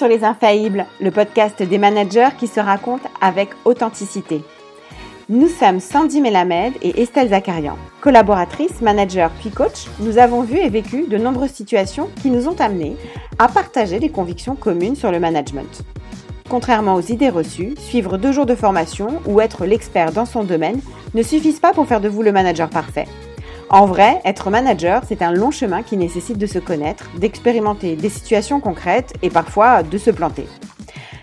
sur Les Infaillibles, le podcast des managers qui se racontent avec authenticité. Nous sommes Sandy Melamed et Estelle Zakarian. Collaboratrices, managers puis coach, nous avons vu et vécu de nombreuses situations qui nous ont amenés à partager des convictions communes sur le management. Contrairement aux idées reçues, suivre deux jours de formation ou être l'expert dans son domaine ne suffisent pas pour faire de vous le manager parfait. En vrai, être manager, c'est un long chemin qui nécessite de se connaître, d'expérimenter des situations concrètes et parfois de se planter.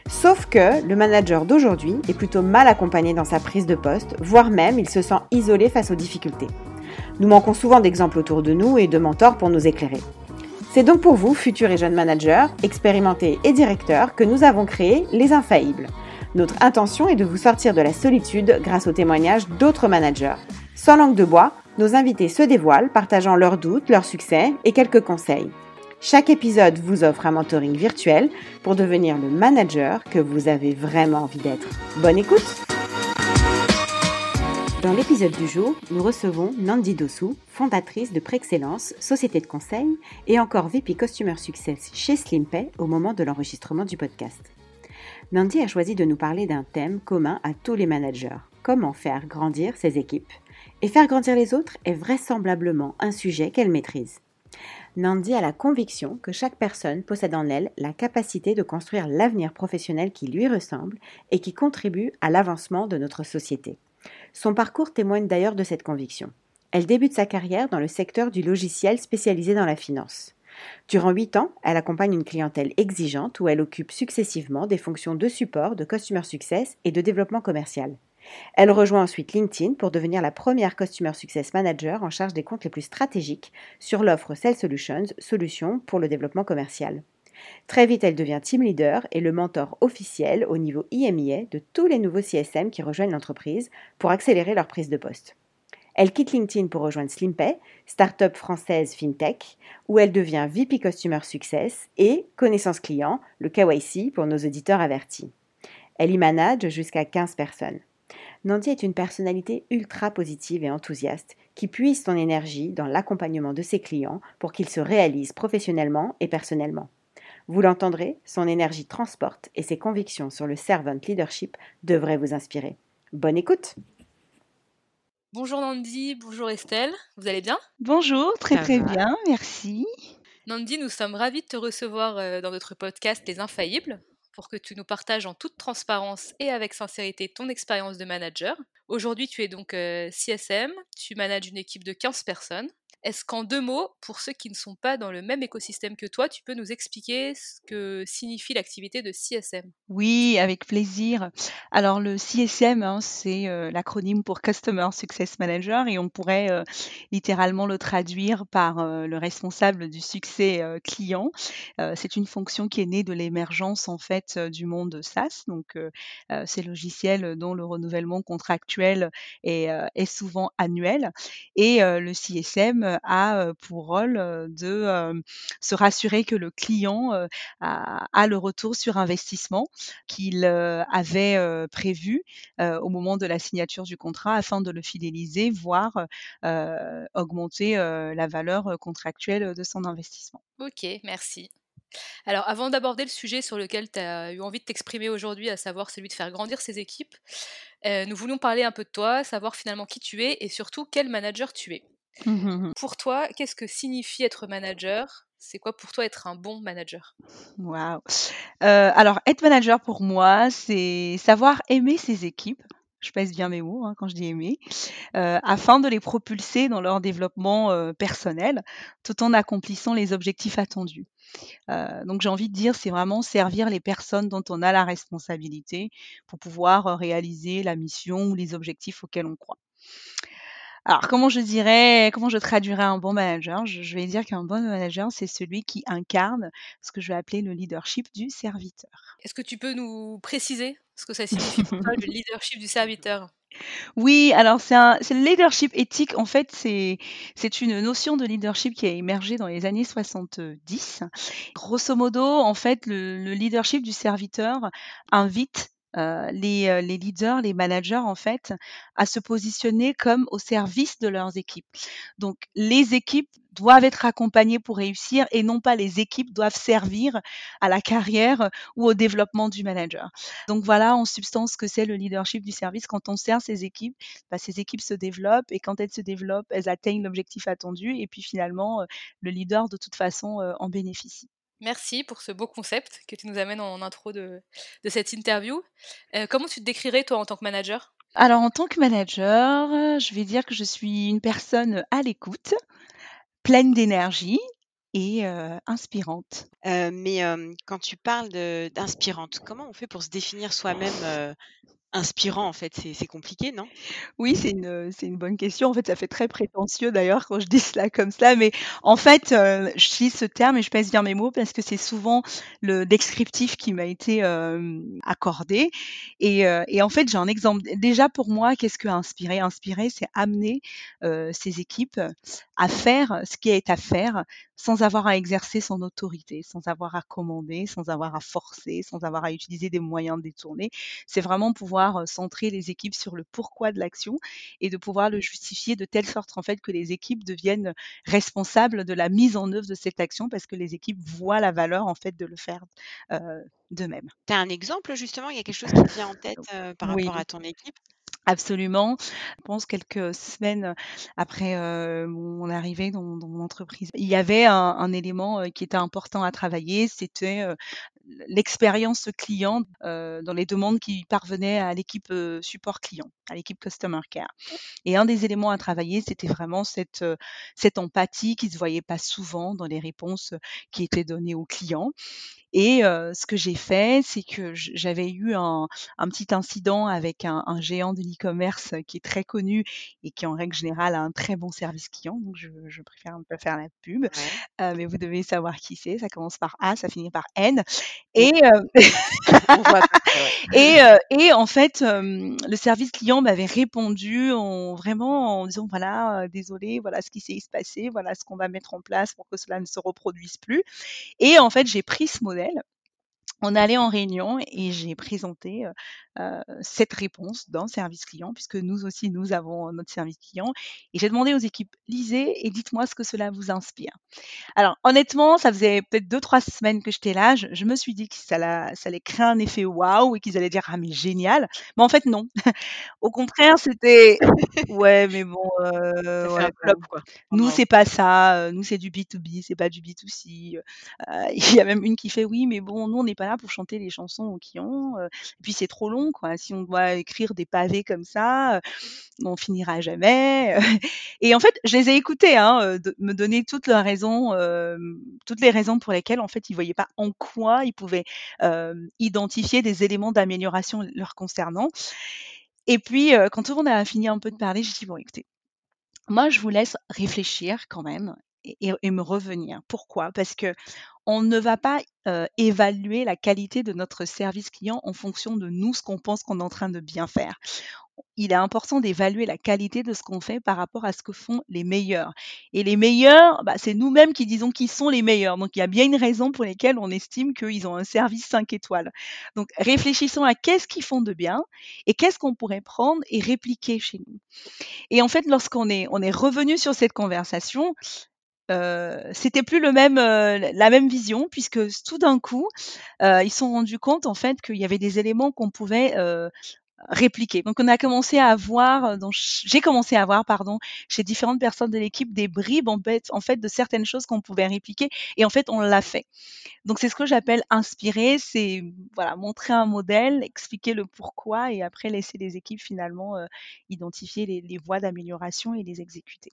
Sauf que le manager d'aujourd'hui est plutôt mal accompagné dans sa prise de poste, voire même il se sent isolé face aux difficultés. Nous manquons souvent d'exemples autour de nous et de mentors pour nous éclairer. C'est donc pour vous, futurs et jeunes managers, expérimentés et directeurs, que nous avons créé Les Infaillibles. Notre intention est de vous sortir de la solitude grâce au témoignage d'autres managers. Sans langue de bois, nos invités se dévoilent, partageant leurs doutes, leurs succès et quelques conseils. Chaque épisode vous offre un mentoring virtuel pour devenir le manager que vous avez vraiment envie d'être. Bonne écoute Dans l'épisode du jour, nous recevons Nandi Dossou, fondatrice de Préexcellence, société de conseil, et encore VP Customer Success chez Slimpay au moment de l'enregistrement du podcast. Nandi a choisi de nous parler d'un thème commun à tous les managers, comment faire grandir ses équipes. Et faire grandir les autres est vraisemblablement un sujet qu'elle maîtrise. Nandi a la conviction que chaque personne possède en elle la capacité de construire l'avenir professionnel qui lui ressemble et qui contribue à l'avancement de notre société. Son parcours témoigne d'ailleurs de cette conviction. Elle débute sa carrière dans le secteur du logiciel spécialisé dans la finance. Durant huit ans, elle accompagne une clientèle exigeante où elle occupe successivement des fonctions de support, de customer success et de développement commercial. Elle rejoint ensuite LinkedIn pour devenir la première Customer Success Manager en charge des comptes les plus stratégiques sur l'offre Sales Solutions, solutions pour le développement commercial. Très vite, elle devient team leader et le mentor officiel au niveau IMIA de tous les nouveaux CSM qui rejoignent l'entreprise pour accélérer leur prise de poste. Elle quitte LinkedIn pour rejoindre Slimpay, start-up française fintech, où elle devient VP Customer Success et connaissance client, le KYC pour nos auditeurs avertis. Elle y manage jusqu'à 15 personnes. Nandy est une personnalité ultra positive et enthousiaste qui puise son énergie dans l'accompagnement de ses clients pour qu'ils se réalisent professionnellement et personnellement. Vous l'entendrez, son énergie transporte et ses convictions sur le servant leadership devraient vous inspirer. Bonne écoute Bonjour Nandy, bonjour Estelle, vous allez bien? Bonjour, très très bien, merci. Nandy, nous sommes ravis de te recevoir euh, dans notre podcast Les Infaillibles pour que tu nous partages en toute transparence et avec sincérité ton expérience de manager. Aujourd'hui, tu es donc euh, CSM, tu manages une équipe de 15 personnes. Est-ce qu'en deux mots, pour ceux qui ne sont pas dans le même écosystème que toi, tu peux nous expliquer ce que signifie l'activité de CSM Oui, avec plaisir. Alors le CSM, hein, c'est euh, l'acronyme pour Customer Success Manager et on pourrait euh, littéralement le traduire par euh, le responsable du succès client. c'est une fonction qui est née de l'émergence en fait du monde SaaS, donc ces logiciels dont le renouvellement contractuel est, est souvent annuel. Et le CSM a pour rôle de se rassurer que le client a, le retour sur investissement qu'il avait prévu au moment de la signature du contrat afin de le fidéliser, voire augmenter la valeur contractuelle de son investissement. Ok, merci. Alors, avant d'aborder le sujet sur lequel tu as eu envie de t'exprimer aujourd'hui, à savoir celui de faire grandir ses équipes, nous voulions parler un peu de toi, savoir finalement qui tu es et surtout quel manager tu es. Mmh. Pour toi, qu'est-ce que signifie être manager? C'est quoi pour toi être un bon manager? Waouh euh, Alors, être manager pour moi, c'est savoir aimer ses équipes. Je pèse bien mes mots hein, quand je dis aimer, euh, afin de les propulser dans leur développement euh, personnel, tout en accomplissant les objectifs attendus. donc j'ai envie de dire, c'est vraiment servir les personnes dont on a la responsabilité pour pouvoir réaliser la mission ou les objectifs auxquels on croit. Alors, comment je dirais, comment je traduirais un bon manager? Je, vais dire qu'un bon manager, c'est celui qui incarne ce que je vais appeler le leadership du serviteur. Est-ce que tu peux nous préciser ce que ça signifie pour toi, le leadership du serviteur? Oui, alors c'est le leadership éthique. En fait, c'est c'est une notion de leadership qui a émergé dans les années 70. Grosso modo, en fait, le leadership du serviteur invite euh, les, euh, les, leaders, les managers, en fait, à se positionner comme au service de leurs équipes. Donc, les équipes doivent être accompagnés pour réussir et non pas les équipes doivent servir à la carrière ou au développement du manager. Donc voilà en substance ce que c'est le leadership du service. Quand on sert ces équipes, bah, ces équipes se développent et quand elles se développent, elles atteignent l'objectif attendu et puis finalement, le leader de toute façon en bénéficie. Merci pour ce beau concept que tu nous amènes en intro de, cette interview. comment tu te décrirais toi en tant que manager? Alors en tant que manager, je vais dire que je suis une personne à l'écoute, pleine d'énergie et inspirante. mais quand tu parles d'inspirante, comment on fait pour se définir soi-même inspirant en fait, c'est compliqué, non? Oui, c'est une, une bonne question. En fait, ça fait très prétentieux d'ailleurs quand je dis cela comme cela, mais en fait, euh, je j'utilise ce terme et je pèse bien mes mots parce que c'est souvent le descriptif qui m'a été, accordé et euh, et en fait, j'ai un exemple. Déjà pour moi, qu'est-ce que inspirer? Inspirer, c'est amener, euh, ses équipes à faire ce qui est à faire sans avoir à exercer son autorité, sans avoir à commander, sans avoir à forcer, sans avoir à utiliser des moyens détournés. C'est vraiment pouvoir centrer les équipes sur le pourquoi de l'action et de pouvoir le justifier de telle sorte en fait que les équipes deviennent responsables de la mise en œuvre de cette action parce que les équipes voient la valeur en fait de le faire euh, d'eux-mêmes. Tu as un exemple justement? Il y a quelque chose qui te vient en tête par rapport à ton équipe? Absolument. Je pense quelques semaines après mon arrivée dans, mon entreprise, il y avait un, élément qui était important à travailler, c'était l'expérience client dans les demandes qui parvenaient à l'équipe support client, à l'équipe customer care. Et un des éléments à travailler, c'était vraiment cette, cette empathie qui se voyait pas souvent dans les réponses qui étaient données aux clients. Et ce que j'ai fait, c'est que j'avais eu un, petit incident avec un, géant de l'e-commerce qui est très connu et qui en règle générale a un très bon service client. Donc je, préfère ne pas faire la pub, mais vous devez savoir qui c'est. Ça commence par A, ça finit par N. Et et, et, en fait, le service client m'avait répondu en vraiment en disant voilà, désolé, voilà ce qui s'est passé, voilà ce qu'on va mettre en place pour que cela ne se reproduise plus. Et en fait, j'ai pris ce modèle Venezuela on allait en réunion et j'ai présenté cette réponse dans service client, puisque nous aussi, nous avons notre service client. Et j'ai demandé aux équipes, lisez et dites-moi ce que cela vous inspire. Alors, honnêtement, ça faisait peut-être deux, trois semaines que j'étais là. Je, me suis dit que ça, allait créer un effet waouh et qu'ils allaient dire, ah, mais génial. Mais en fait, non. Au contraire, c'était, ouais, mais bon, euh, quoi. Nous, c'est pas ça. Nous, c'est du B2B, c'est pas du B2C. Il y a même une qui fait, oui, mais bon, nous, on n'est pas pour chanter les chansons aux clients. et puis, c'est trop long quoi. Si on doit écrire des pavés comme ça, on finira jamais. Et en fait, je les ai écoutés, hein, me donner toutes leurs raisons, toutes les raisons pour lesquelles en fait ils voyaient pas en quoi ils pouvaient identifier des éléments d'amélioration leur concernant. Et puis, quand tout le monde a fini un peu de parler, j'ai dit bon, écoutez, moi je vous laisse réfléchir quand même et, me revenir. Pourquoi? Parce que on ne va pas évaluer la qualité de notre service client en fonction de nous, ce qu'on pense qu'on est en train de bien faire. Il est important d'évaluer la qualité de ce qu'on fait par rapport à ce que font les meilleurs. Et les meilleurs, bah, c'est nous-mêmes qui disons qu'ils sont les meilleurs. Donc il y a bien une raison pour laquelle on estime qu'ils ont un service 5 étoiles. Donc réfléchissons à qu'est-ce qu'ils font de bien et qu'est-ce qu'on pourrait prendre et répliquer chez nous. Et en fait, lorsqu'on est, on est revenu sur cette conversation, c'était plus le même, la même vision puisque tout d'un coup, ils se sont rendus compte en fait qu'il y avait des éléments qu'on pouvait répliquer. Donc on a commencé à avoir, j'ai commencé à avoir pardon, chez différentes personnes de l'équipe des bribes en fait, en fait de certaines choses qu'on pouvait répliquer et en fait on l'a fait. Donc c'est ce que j'appelle inspirer, c'est voilà montrer un modèle, expliquer le pourquoi et après laisser les équipes finalement identifier les, les voies d'amélioration et les exécuter.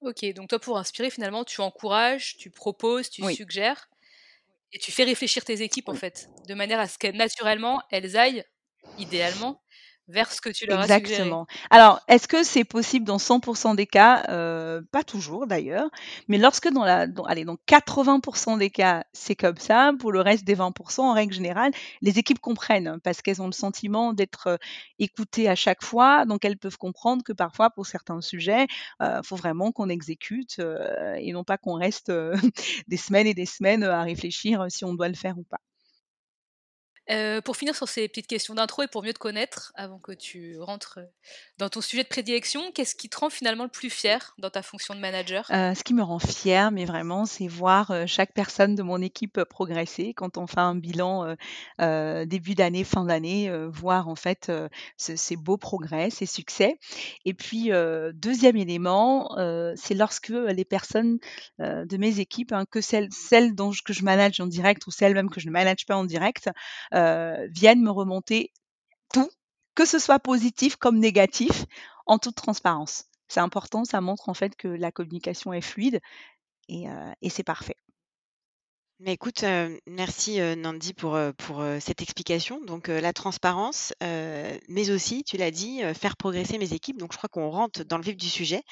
Ok, donc toi pour inspirer finalement tu encourages, tu proposes, tu suggères et tu fais réfléchir tes équipes en fait, de manière à ce que naturellement elles aillent, idéalement, vers ce que tu leur as Exactement. Alors, est-ce que c'est possible dans 100% des cas? Euh, Pas toujours d'ailleurs, mais lorsque dans la, allez, dans 80% des cas, c'est comme ça, pour le reste des 20% en règle générale, les équipes comprennent parce qu'elles ont le sentiment d'être euh, écoutées à chaque fois, donc elles peuvent comprendre que parfois, pour certains sujets, il euh, faut vraiment qu'on exécute et non pas qu'on reste des semaines et des semaines à réfléchir si on doit le faire ou pas. Euh, pour finir sur ces petites questions d'intro et pour mieux te connaître, avant que tu rentres euh, dans ton sujet de prédilection, qu'est-ce qui te rend finalement le plus fier dans ta fonction de manager? Euh, Ce qui me rend fier, mais vraiment, c'est voir chaque personne de mon équipe progresser. Quand on fait un bilan début d'année, fin d'année, voir en fait ces beaux progrès, ces succès. Et puis, deuxième élément, c'est lorsque les personnes de mes équipes, hein, que celles, dont que je manage en direct ou celles même que je ne manage pas en direct, viennent me remonter tout, que ce soit positif comme négatif, en toute transparence. C'est important, ça montre en fait que la communication est fluide et, euh, c'est parfait. Écoute, euh, merci Nandi pour, pour cette explication. Donc la transparence, mais aussi, tu l'as dit, faire progresser mes équipes. Donc je crois qu'on rentre dans le vif du sujet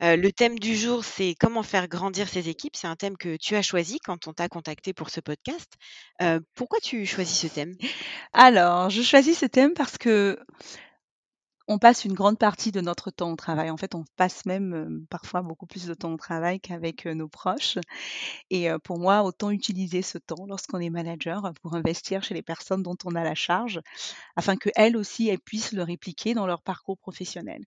le thème du jour, c'est comment faire grandir ses équipes. C'est un thème que tu as choisi quand on t'a contacté pour ce podcast. pourquoi tu choisis ce thème? Alors, je choisis ce thème parce que on passe une grande partie de notre temps au travail. En fait, on passe même parfois beaucoup plus de temps au travail qu'avec nos proches. Et pour moi, autant utiliser ce temps lorsqu'on est manager pour investir chez les personnes dont on a la charge, afin qu'elles aussi elles puissent le répliquer dans leur parcours professionnel.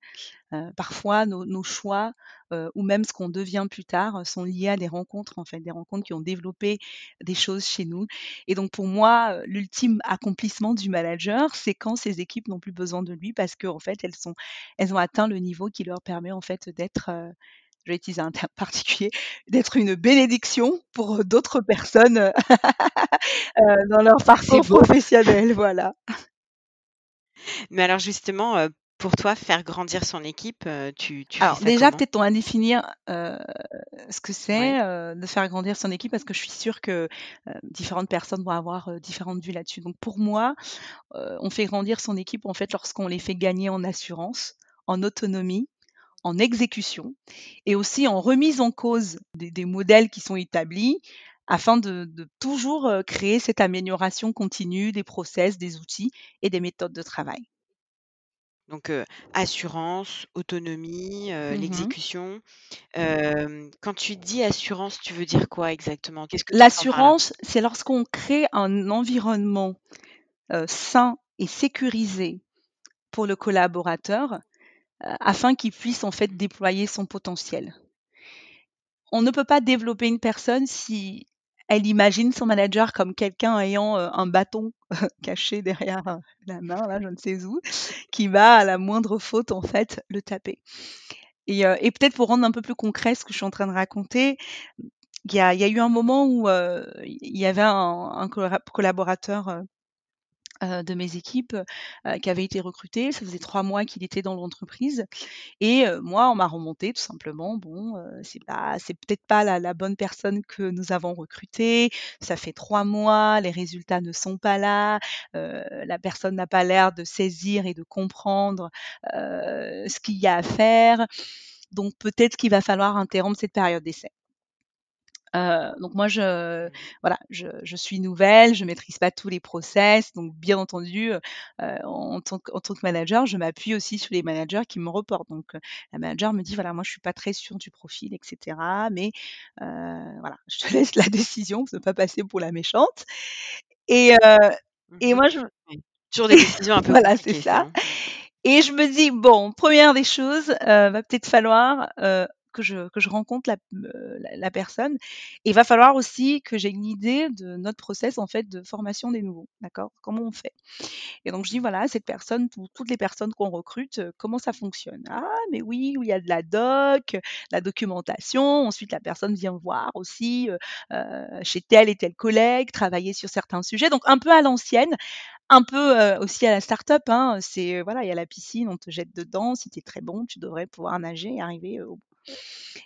Parfois, nos, choix ou même ce qu'on devient plus tard sont liés à des rencontres, en fait, des rencontres qui ont développé des choses chez nous. Et donc, pour moi, l'ultime accomplissement du manager, c'est quand ces équipes n'ont plus besoin de lui parce qu'en fait, elles, sont, elles ont atteint le niveau qui leur permet en fait d'être je vais utiliser un terme particulier, d'être une bénédiction pour d'autres personnes dans leur parcours professionnel. Voilà. Mais alors justement, pour toi, faire grandir son équipe, tu, tu Alors déjà, peut-être on va définir ce que c'est de faire grandir son équipe, parce que je suis sûre que différentes personnes vont avoir différentes vues là-dessus. Donc pour moi, on fait grandir son équipe en fait lorsqu'on les fait gagner en assurance, en autonomie, en exécution et aussi en remise en cause des, modèles qui sont établis afin de, de, toujours créer cette amélioration continue des process, des outils et des méthodes de travail. Donc, assurance, autonomie, mmh l'exécution. quand tu dis assurance, tu veux dire quoi exactement? Qu'est-ce que L'assurance, c'est lorsqu'on crée un environnement, sain et sécurisé pour le collaborateur, afin qu'il puisse en fait déployer son potentiel. On ne peut pas développer une personne si elle imagine son manager comme quelqu'un ayant un bâton caché derrière la main, là, je ne sais où, qui va à la moindre faute en fait le taper. Et, peut-être pour rendre un peu plus concret ce que je suis en train de raconter, il y a, eu un moment où il y avait un, collaborateur de mes équipes qui avait été recruté. Ça faisait trois mois qu'il était dans l'entreprise. Et moi, on m'a remonté tout simplement, bon, c'est pas, c'est peut-être pas la, bonne personne que nous avons recrutée. Ça fait trois mois, les résultats ne sont pas là. la personne n'a pas l'air de saisir et de comprendre ce qu'il y a à faire. Donc peut-être qu'il va falloir interrompre cette période d'essai donc moi, je, voilà, je, je, suis nouvelle, je maîtrise pas tous les process, donc bien entendu, en, tant que, en tant que manager, je m'appuie aussi sur les managers qui me reportent. Donc la manager me dit voilà, moi je suis pas très sûre du profil, etc. Mais voilà, je te laisse la décision, ne pas passer pour la méchante. Et, et mmh moi je toujours des décisions un peu voilà, c'est ça. Hein. Et je me dis bon, première des choses, va peut-être falloir que je, que je rencontre la, la, personne. Et il va falloir aussi que j'ai une idée de notre process en fait de formation des nouveaux. D'accord? Comment on fait? Et donc je dis voilà, cette personne, toutes les personnes qu'on recrute, comment ça fonctionne? Ah, mais oui, il y a de la doc, la documentation. Ensuite, la personne vient voir aussi euh, chez tel et tel collègue, travailler sur certains sujets. Donc un peu à l'ancienne, un peu aussi à la start-up. Hein, c'est voilà, il y a la piscine, on te jette dedans. Si tu es très bon, tu devrais pouvoir nager et arriver au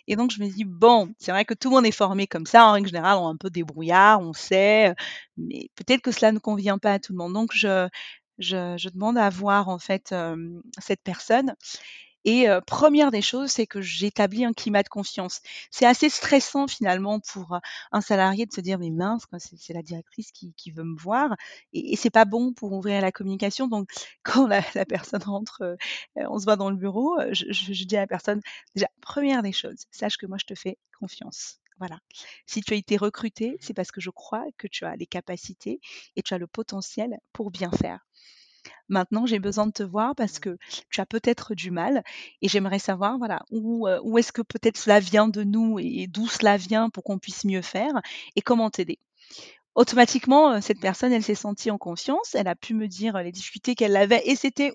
et donc, je me dis, bon, c'est vrai que tout le monde est formé comme ça. En règle générale, on est un peu débrouillard, on sait, mais peut-être que cela ne convient pas à tout le monde. Donc, je, je, demande à voir, en fait, cette personne. Et première des choses, c'est que j'établis un climat de confiance. C'est assez stressant finalement pour un salarié de se dire mais mince, c'est la directrice qui, qui, veut me voir et, et c'est pas bon pour ouvrir la communication. Donc quand la, la personne rentre, on se voit dans le bureau, je, je, dis à la personne déjà première des choses, sache que moi je te fais confiance. Voilà. Si tu as été recruté, c'est parce que je crois que tu as les capacités et tu as le potentiel pour bien faire. Maintenant, j'ai besoin de te voir parce que tu as peut-être du mal et j'aimerais savoir voilà, où, euh, où est-ce que peut-être cela vient de nous et d'où cela vient pour qu'on puisse mieux faire et comment t'aider. Automatiquement, cette personne, elle s'est sentie en confiance, elle a pu me dire les difficultés qu'elle avait et c'était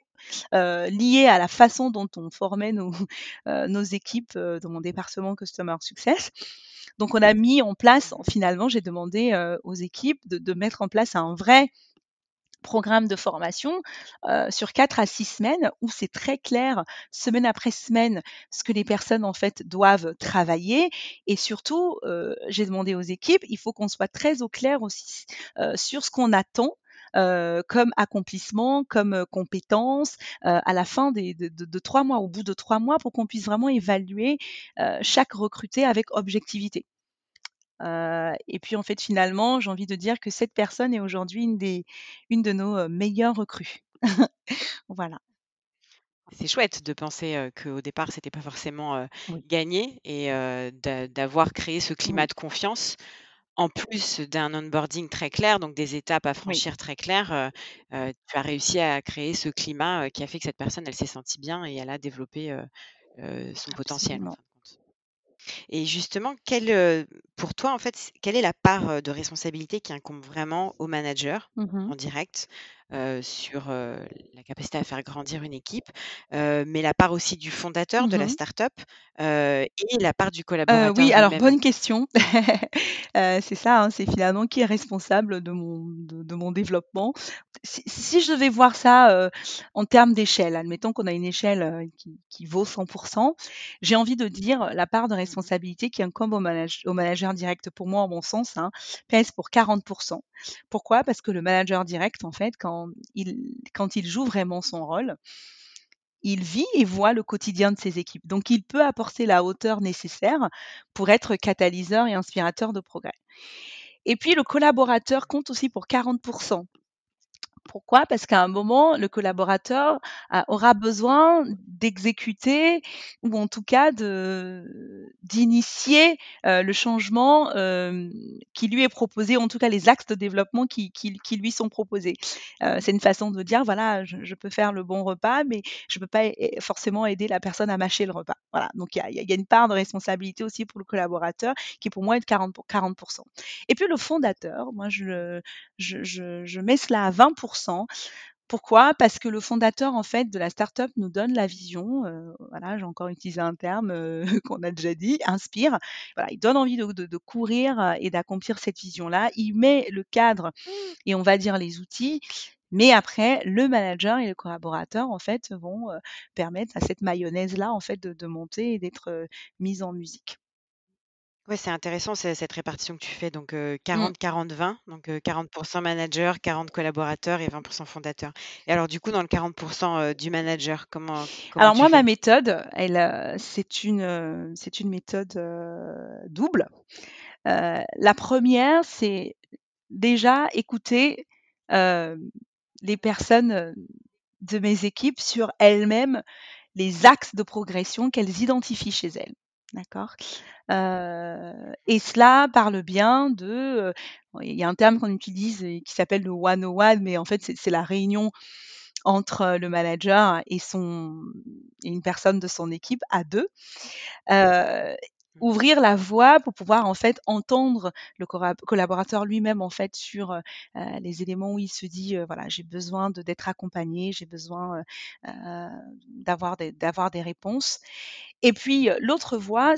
euh, lié à la façon dont on formait nos, nos équipes dans mon département Customer Success. Donc on a mis en place, finalement, j'ai demandé aux équipes de, de mettre en place un vrai programme de formation euh, sur quatre à six semaines où c'est très clair semaine après semaine ce que les personnes en fait doivent travailler et surtout euh, j'ai demandé aux équipes il faut qu'on soit très au clair aussi euh, sur ce qu'on attend comme accomplissement, comme compétence à la fin des, de, de, de, trois mois, au bout de trois mois, pour qu'on puisse vraiment évaluer chaque recruté avec objectivité. Euh, et puis en fait, finalement, j'ai envie de dire que cette personne est aujourd'hui une des une de nos meilleures recrues. voilà. C'est chouette de penser qu'au départ, c'était pas forcément gagné et d'avoir créé ce climat de confiance. En plus d'un onboarding très clair, donc des étapes à franchir très claires, tu as réussi à créer ce climat qui a fait que cette personne, elle s'est sentie bien et elle a développé son potentiel. Et justement, quelle, pour toi, en fait, quelle est la part de responsabilité qui incombe vraiment au manager mmh en direct? Sur la capacité à faire grandir une équipe, mais la part aussi du fondateur de la mmh startup et la part du collaborateur oui, alors bonne question. c'est ça, hein, c'est finalement qui est responsable de mon, de, mon développement. Si, je devais voir ça en termes d'échelle, admettons qu'on a une échelle qui, qui, vaut 100%, j'ai envie de dire la part de mmh responsabilité qui incombe au, au manager direct, pour moi, en mon sens, hein, pèse pour 40%. Pourquoi? Parce que le manager direct, en fait, quand quand il joue vraiment son rôle, il vit et voit le quotidien de ses équipes. Donc, il peut apporter la hauteur nécessaire pour être catalyseur et inspirateur de progrès. Et puis, le collaborateur compte aussi pour 40%. Pourquoi? Parce qu'à un moment, le collaborateur aura besoin d'exécuter ou en tout cas d'initier le changement qui lui est proposé, en tout cas les axes de développement qui, lui sont proposés. c'est une façon de dire voilà, je, peux faire le bon repas, mais je ne peux pas forcément aider la personne à mâcher le repas. Voilà. Donc il y a, une part de responsabilité aussi pour le collaborateur qui pour moi est de 40, 40%. Et puis le fondateur, moi je mets cela à 20% pourquoi? Parce que le fondateur en fait de la startup nous donne la vision. Euh, j'ai encore utilisé un terme euh, qu'on a déjà dit, inspire. Il donne envie de, courir euh, et d'accomplir cette vision-là. Il met le cadre et on va dire les outils. Mais après, le manager et le collaborateur en fait vont permettre à cette mayonnaise là en fait de monter et d'être mise en musique. Ouais, c'est intéressant cette répartition que tu fais, donc 40-40-20, mmh. donc 40% manager, 40% collaborateurs et 20% fondateurs. Et alors du coup, dans le 40% du manager, comment Alors moi, ma méthode, elle, c'est une, c'est une méthode double. la première, c'est déjà écouter les personnes de mes équipes sur elles-mêmes, les axes de progression qu'elles identifient chez elles. D'accord Et cela parle bien de. il y a un terme qu'on utilise qui s'appelle le one-on-one, mais en fait, c'est la réunion entre le manager et, son, et une personne de son équipe à deux. Ouvrir la voie pour pouvoir en fait entendre le collaborateur lui-même en fait sur les éléments où il se dit voilà j'ai besoin d'être accompagné j'ai besoin d'avoir des, d'avoir des réponses. Et puis l'autre voie,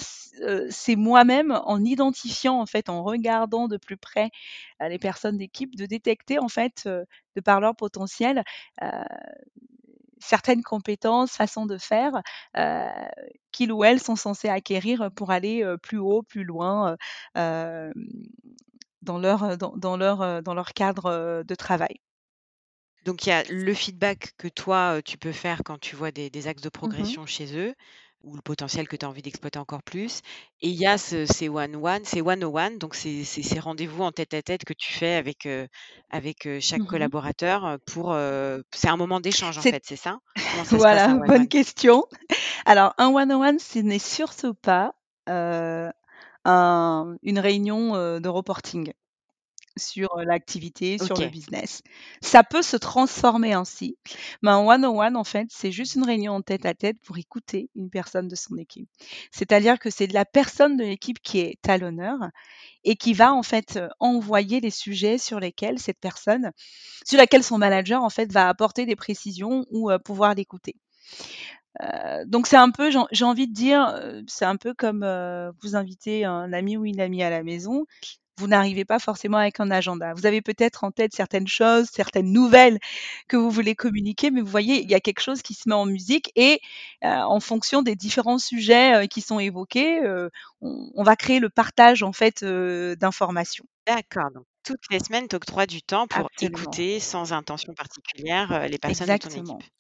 c'est moi-même en identifiant en fait, en regardant de plus près les personnes d'équipe, de détecter en fait, de par leur potentiel, certaines compétences, façons de faire qu'ils ou elles sont censés acquérir pour aller plus haut, plus loin dans leur, dans, leur, dans leur cadre de travail. Donc il y a le feedback que toi, tu peux faire quand tu vois des, axes de mmh progression chez eux ou le potentiel que tu as envie d'exploiter encore plus. Et il y a ce, ces one-one, ces one-on-one, donc c'est ces rendez-vous en tête-à-tête que tu fais avec, avec chaque mmh collaborateur pour. c'est un moment d'échange en fait, c'est ça? Voilà, bonne question. Alors, un one-on-one, ce n'est surtout pas une réunion de reporting sur l'activité, sur le business. Ça peut se transformer ainsi, mais un one-on-one, en fait, c'est juste une réunion en tête à tête pour écouter une personne de son équipe. C'est-à-dire que c'est la personne de l'équipe qui est à l'honneur et qui va en fait envoyer les sujets sur lesquels cette personne, sur laquelle son manager en fait va apporter des précisions ou pouvoir l'écouter. donc c'est un peu, j'ai envie de dire, c'est un peu comme vous invitez un ami ou une amie à la maison vous n'arrivez pas forcément avec un agenda. Vous avez peut-être en tête certaines choses, certaines nouvelles que vous voulez communiquer, mais vous voyez, il y a quelque chose qui se met en musique et euh, en fonction des différents sujets euh, qui sont évoqués, euh, on, va créer le partage en fait d'informations. D'accord. Donc toutes les semaines, tu octroies du temps pour écouter sans intention particulière les personnes de ton équipe.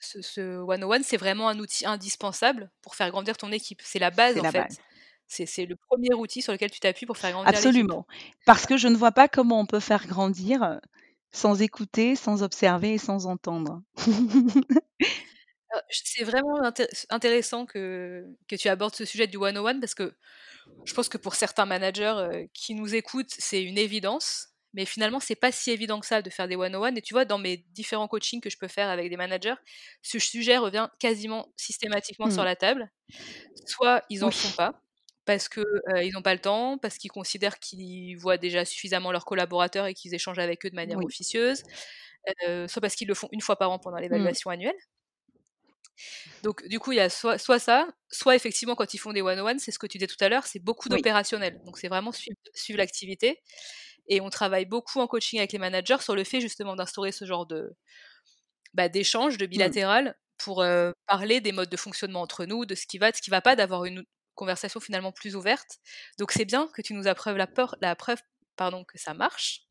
Ce, ce one-on-one, c'est vraiment un outil indispensable pour faire grandir ton équipe. C'est la base en fait. C'est le premier outil sur lequel tu t'appuies pour faire grandir Absolument. Parce que je ne vois pas comment on peut faire grandir sans écouter, sans observer et sans entendre. c'est vraiment intéressant que, que tu abordes ce sujet du one-on-one parce que je pense que pour certains managers qui nous écoutent, c'est une évidence. Mais finalement, c'est pas si évident que ça de faire des one-on-one. Et tu vois, dans mes différents coachings que je peux faire avec des managers, ce sujet revient quasiment systématiquement sur mmh. la table. Soit ils en font pas, parce qu'ils ils n'ont pas le temps, parce qu'ils considèrent qu'ils voient déjà suffisamment leurs collaborateurs et qu'ils échangent avec eux de manière officieuse, soit parce qu'ils le font une fois par an pendant mmh. l'évaluation annuelle. Donc du coup, il y a soit, soit, ça, soit effectivement quand ils font des one-on-one, c'est ce que tu disais tout à l'heure, c'est beaucoup d'opérationnel. Donc c'est vraiment suivre, l'activité. Et on travaille beaucoup en coaching avec les managers sur le fait justement d'instaurer ce genre de bah, d'échange, de mmh. bilatéral, pour parler des modes de fonctionnement entre nous, de ce qui va, de ce qui va pas, d'avoir une, conversation finalement plus ouverte. Donc c'est bien que tu nous approuves la, peur, la preuve pardon, que ça marche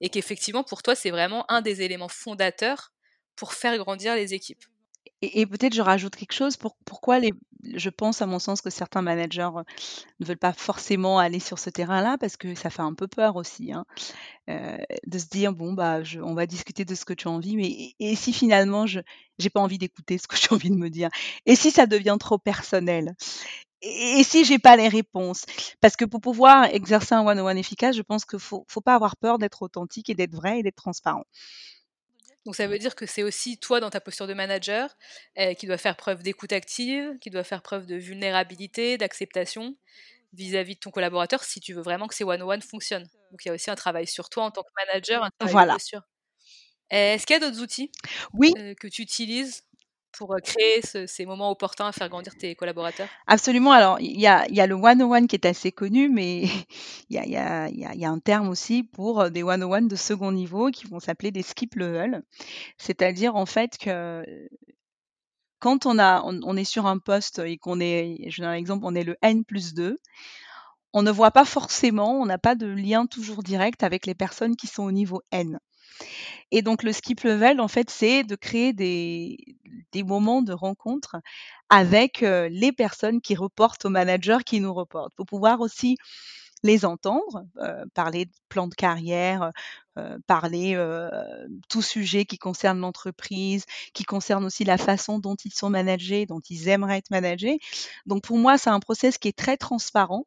et qu'effectivement pour toi c'est vraiment un des éléments fondateurs pour faire grandir les équipes. Et, peut-être je rajoute quelque chose. Pour, pourquoi je pense à mon sens que certains managers euh, ne veulent pas forcément aller sur ce terrain-là parce que ça fait un peu peur aussi, hein, euh, de se dire bon bah on va discuter de ce que tu as envie, mais et, si finalement je j'ai pas envie d'écouter ce que as envie de me dire, et si ça devient trop personnel, et, si j'ai pas les réponses? Parce que pour pouvoir exercer un one-on-one efficace, je pense qu'il faut, faut pas avoir peur d'être authentique et d'être vrai et d'être transparent. Donc ça veut dire que c'est aussi toi dans ta posture de manager euh, qui doit faire preuve d'écoute active, qui doit faire preuve de vulnérabilité, d'acceptation vis-à-vis de ton collaborateur si tu veux vraiment que ces one-on-one fonctionnent. Donc il y a aussi un travail sur toi en tant que manager, un travail voilà. Est-ce qu'il y a d'autres outils oui. Euh, que tu utilises pour créer ces moments opportuns à faire grandir tes collaborateurs? Absolument. Alors, il y a, le one-on-one qui est assez connu, mais il y a, un terme aussi pour des one-on-one de second niveau qui vont s'appeler des skip level. C'est-à-dire, en fait, que quand on, a, on, est sur un poste et qu'on est, je donne un exemple, on est le N plus 2, on ne voit pas forcément, on n'a pas de lien toujours direct avec les personnes qui sont au niveau N. Et donc le skip level, en fait, c'est de créer des, moments de rencontre avec les personnes qui reportent au manager qui nous reportent, pour pouvoir aussi les entendre, parler de plan de carrière, parler tout sujet qui concerne l'entreprise, qui concerne aussi la façon dont ils sont managés, dont ils aimeraient être managés. Donc pour moi, c'est un process qui est très transparent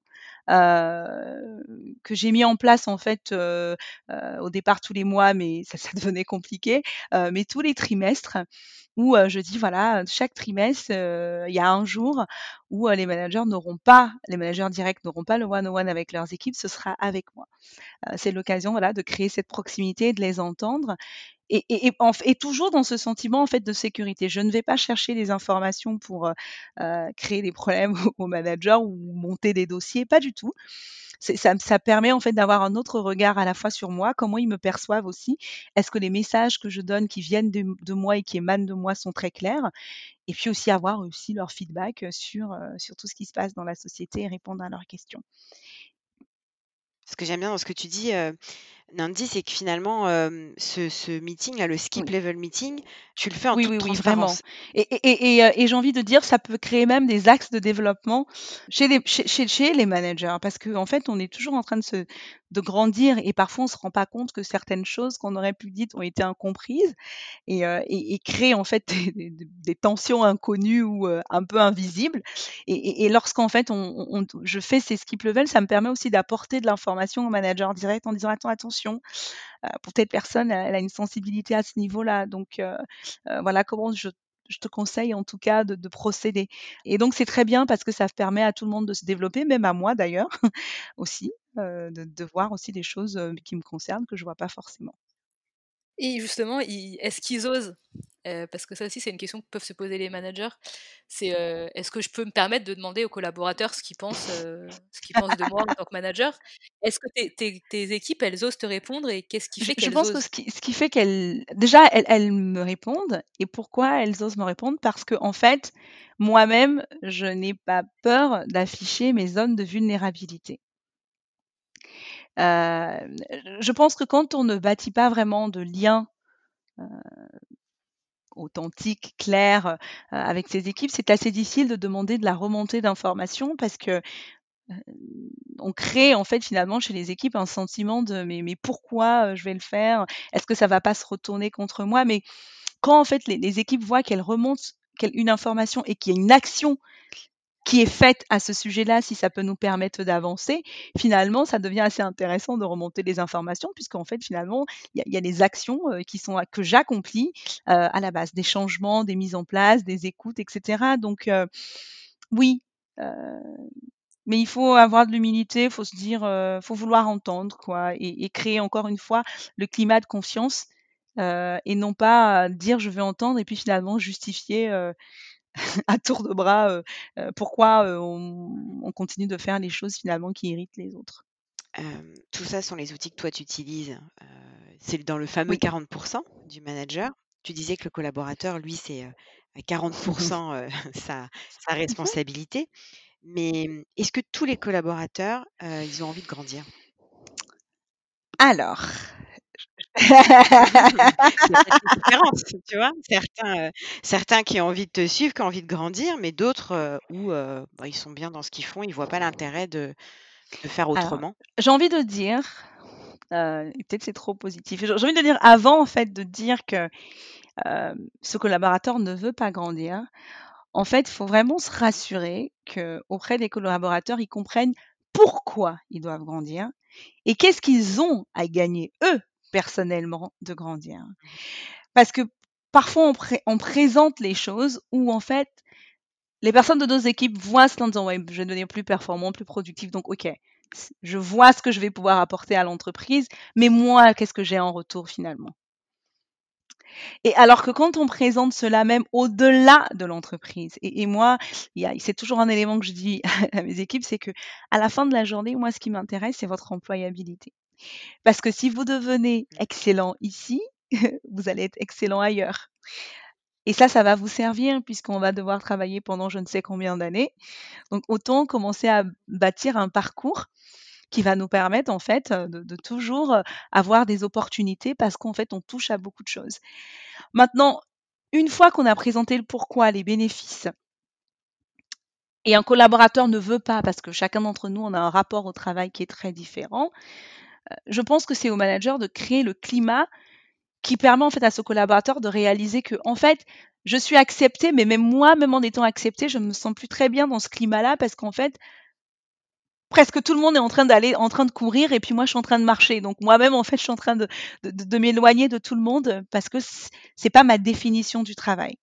euh, que j'ai mis en place en fait euh, euh, au départ tous les mois, mais ça, ça devenait compliqué, mais tous les trimestres où je dis voilà, chaque trimestre, il y a un jour où les managers n'auront pas, les managers directs n'auront pas le one-on-one avec leurs équipes, ce sera avec moi. c'est l'occasion voilà, de créer cette proximité, de les entendre et, toujours dans ce sentiment en fait de sécurité. Je ne vais pas chercher des informations pour euh, euh créer des problèmes au manager ou monter des dossiers, pas du tout. Ça, permet en fait d'avoir un autre regard à la fois sur moi, comment ils me perçoivent aussi. Est-ce que les messages que je donne, qui viennent de, moi et qui émanent de moi, sont très clairs? Et puis aussi avoir aussi leur feedback sur, sur tout ce qui se passe dans la société et répondre à leurs questions. Ce que j'aime bien dans ce que tu dis, Nandy, c'est que finalement, ce ce meeting le skip level meeting, tu le fais en Oui, toute oui, oui, vraiment. Et et et et j'ai envie de dire, ça peut créer même des axes de développement chez les chez chez chez les managers parce qu'en fait, on est toujours en train de se de grandir et parfois on se rend pas compte que certaines choses qu'on aurait pu dire ont été incomprises et et créent en fait des tensions inconnues ou heu, un peu invisibles. Et lorsqu'en fait on on je fais ces skip level, ça me permet aussi d'apporter de l'information au manager direct en disant: «Attends, attention, heu, pour telle personne, elle a une sensibilité à ce niveau-là. Donc heu heu, voilà comment je te conseille en tout cas de de procéder» et donc c'est très bien parce que ça permet à tout le monde de se développer, même à moi d'ailleurs aussi, de voir aussi des choses, qui me concernent que je vois pas forcément. Et justement, est-ce qu'ils osent? Heu, parce que ça aussi, c'est une question que peuvent se poser les managers. C'est, heu, est-ce que je peux me permettre de demander aux collaborateurs ce qu'ils pensent, heu, ce qu'ils pensent de moi en tant que manager? Est-ce que tes tes tes équipes, elles osent te répondre et qu'est-ce qui Je fait je qu'elles pense que ce qui ce qui fait qu'elles déjà elles elles me répondent et pourquoi elles osent me répondre? Parce qu'en fait, moi-même, je n'ai pas peur d'afficher mes zones de vulnérabilité. Heu, je pense que quand on ne bâtit pas vraiment de lien, heu, authentique, clair, heu, avec ses équipes, c'est assez difficile de demander de la remontée d'informations parce que, heu, on crée en fait finalement chez les équipes un sentiment de: «Mais mais pourquoi, je vais le faire? Est-ce que ça va pas se retourner contre moi?» mais quand en fait les équipes voient qu'elles remontent une information et qu'il y a une action qui est faite à ce sujet-là, si ça peut nous permettre d'avancer, finalement, ça devient assez intéressant de remonter les informations puisqu'en fait, finalement, il y y a des actions, heu, qui sont que j'accomplis, heu, à la base, des changements, des mises en place, des écoutes et cetera. Donc heu, oui, heu, mais il faut avoir de l'humilité, il faut se dire, heu, faut vouloir entendre quoi et et créer encore une fois le climat de confiance, heu et non pas dire: «Je veux entendre» et puis finalement justifier, à tour de bras, heu heu, pourquoi, heu, on on continue de faire les choses finalement qui irritent les autres. Tout ça sont les outils que toi tu utilises, c'est dans le fameux Oui. 40% du manager. Tu disais que le collaborateur, lui, c'est, à 40 heu, sa sa responsabilité. Mais, est-ce que tous les collaborateurs, ils ont envie de grandir? Alors Différence, tu vois? Certains, heu, certains qui ont envie de te suivre, qui ont envie de grandir, mais d'autres, heu, où, heu, bah, ils sont bien dans ce qu'ils font, ils voient pas l'intérêt de de faire Alors, autrement? j'ai envie de dire, peut-être c'est trop positif. J'ai envie de dire avant en fait de dire que, ce collaborateur ne veut pas grandir, en fait, il faut vraiment se rassurer qu'auprès des collaborateurs, ils comprennent pourquoi ils doivent grandir et qu'est-ce qu'ils ont à gagner, eux, personnellement, de grandir. Mmh mh. Parce que parfois on pré on présente les choses où en fait, les personnes de nos équipes voient cela en disant: «Ouais, je vais devenir plus performant, plus productif donc OK, je vois ce que je vais pouvoir apporter à l'entreprise, mais moi, qu'est-ce que j'ai en retour finalement?» Et alors que quand on présente cela même au-delà de l'entreprise et et moi, c'est toujours un élément que je dis à mes équipes, c'est qu'à la fin de la journée, moi, ce qui m'intéresse, c'est votre employabilité. Parce que si vous devenez Mmh. excellent ici, vous allez être excellent ailleurs et ça, ça va vous servir puisqu'on va devoir travailler pendant je ne sais combien d'années. Donc autant commencer à bâtir un parcours qui va nous permettre en fait, de de toujours, avoir des opportunités parce qu'en fait, on touche à beaucoup de choses. Maintenant, une fois qu'on a présenté le pourquoi, les bénéfices et un collaborateur ne veut pas parce que chacun d'entre nous, on a un rapport au travail qui est très différent, je pense que c'est au manager de créer le climat qui permet en fait à ce collaborateur de réaliser qu'en fait, je suis accepté, mais même moi, même en étant accepté, je me sens plus très bien dans ce climat-là parce qu'en fait presque tout le monde est en train d'aller en train de courir et puis moi je suis en train de marcher. Donc moi-même en fait, je suis en train de m'éloigner de tout le monde parce que c'est pas ma définition du travail.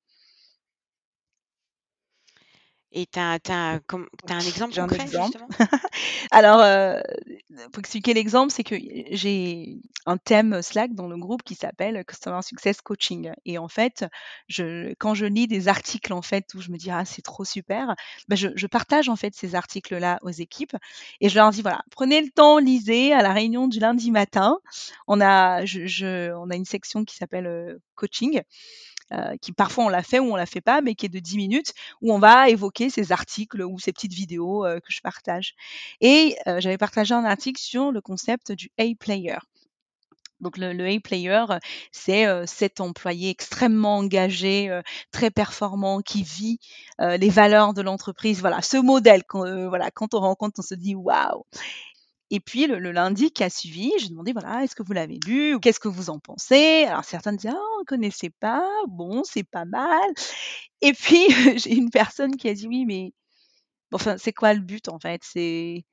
Et tu as as un exemple J'ai un concret exemple. justement? Alors, heu, pour expliquer l'exemple, c'est que j'ai un thème Slack dans le groupe qui s'appelle Customer Success Coaching et en fait, je quand je lis des articles en fait où je me dis: «Ah c'est trop super», bah, je je partage en fait ces articles-là aux équipes et je leur dis: «Voilà, prenez le temps, lisez à la réunion du lundi matin». On a je je on a une section qui s'appelle, coaching heu, qui parfois on la fait ou on la fait pas, mais qui est de 10 minutes, où on va évoquer ces articles ou ces petites vidéos, heu, que je partage. Et heu, j'avais partagé un article sur le concept du A player. Donc le, le A-player, c'est cet employé extrêmement engagé, très performant, qui vit les valeurs de l'entreprise. Voilà, ce modèle, quand, voilà, quand on rencontre, on se dit waouh. Et puis le, lundi qui a suivi, j'ai demandé voilà, est-ce que vous l'avez lu ou qu'est-ce que vous en pensez? Alors certains disaient ah, on ne connaissait pas, bon c'est pas mal. Et puis j'ai une personne qui a dit oui mais enfin c'est quoi le but en fait? C'est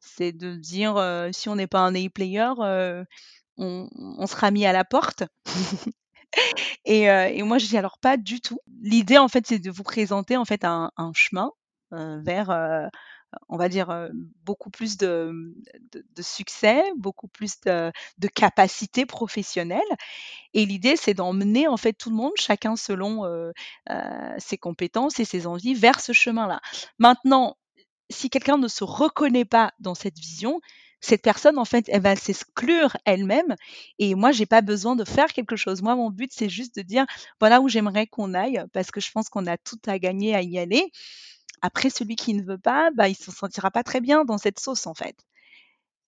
c'est de dire si on n'est pas un A-player, on, sera mis à la porte. et, moi, je dis alors pas du tout. L'idée, en fait, c'est de vous présenter en fait un, chemin vers, on va dire, beaucoup plus de, succès, beaucoup plus de, de capacité professionnelle. Et l'idée, c'est d'emmener en fait tout le monde, chacun selon ses compétences et ses envies, vers ce chemin-là. Maintenant, si quelqu'un ne se reconnaît pas dans cette vision, cette personne, en fait, elle va s'exclure elle-même. Et moi, j'ai pas besoin de faire quelque chose. Moi, mon but, c'est juste de dire, voilà où j'aimerais qu'on aille, parce que je pense qu'on a tout à gagner à y aller. Après, celui qui ne veut pas, bah, il se sentira pas très bien dans cette sauce, en fait.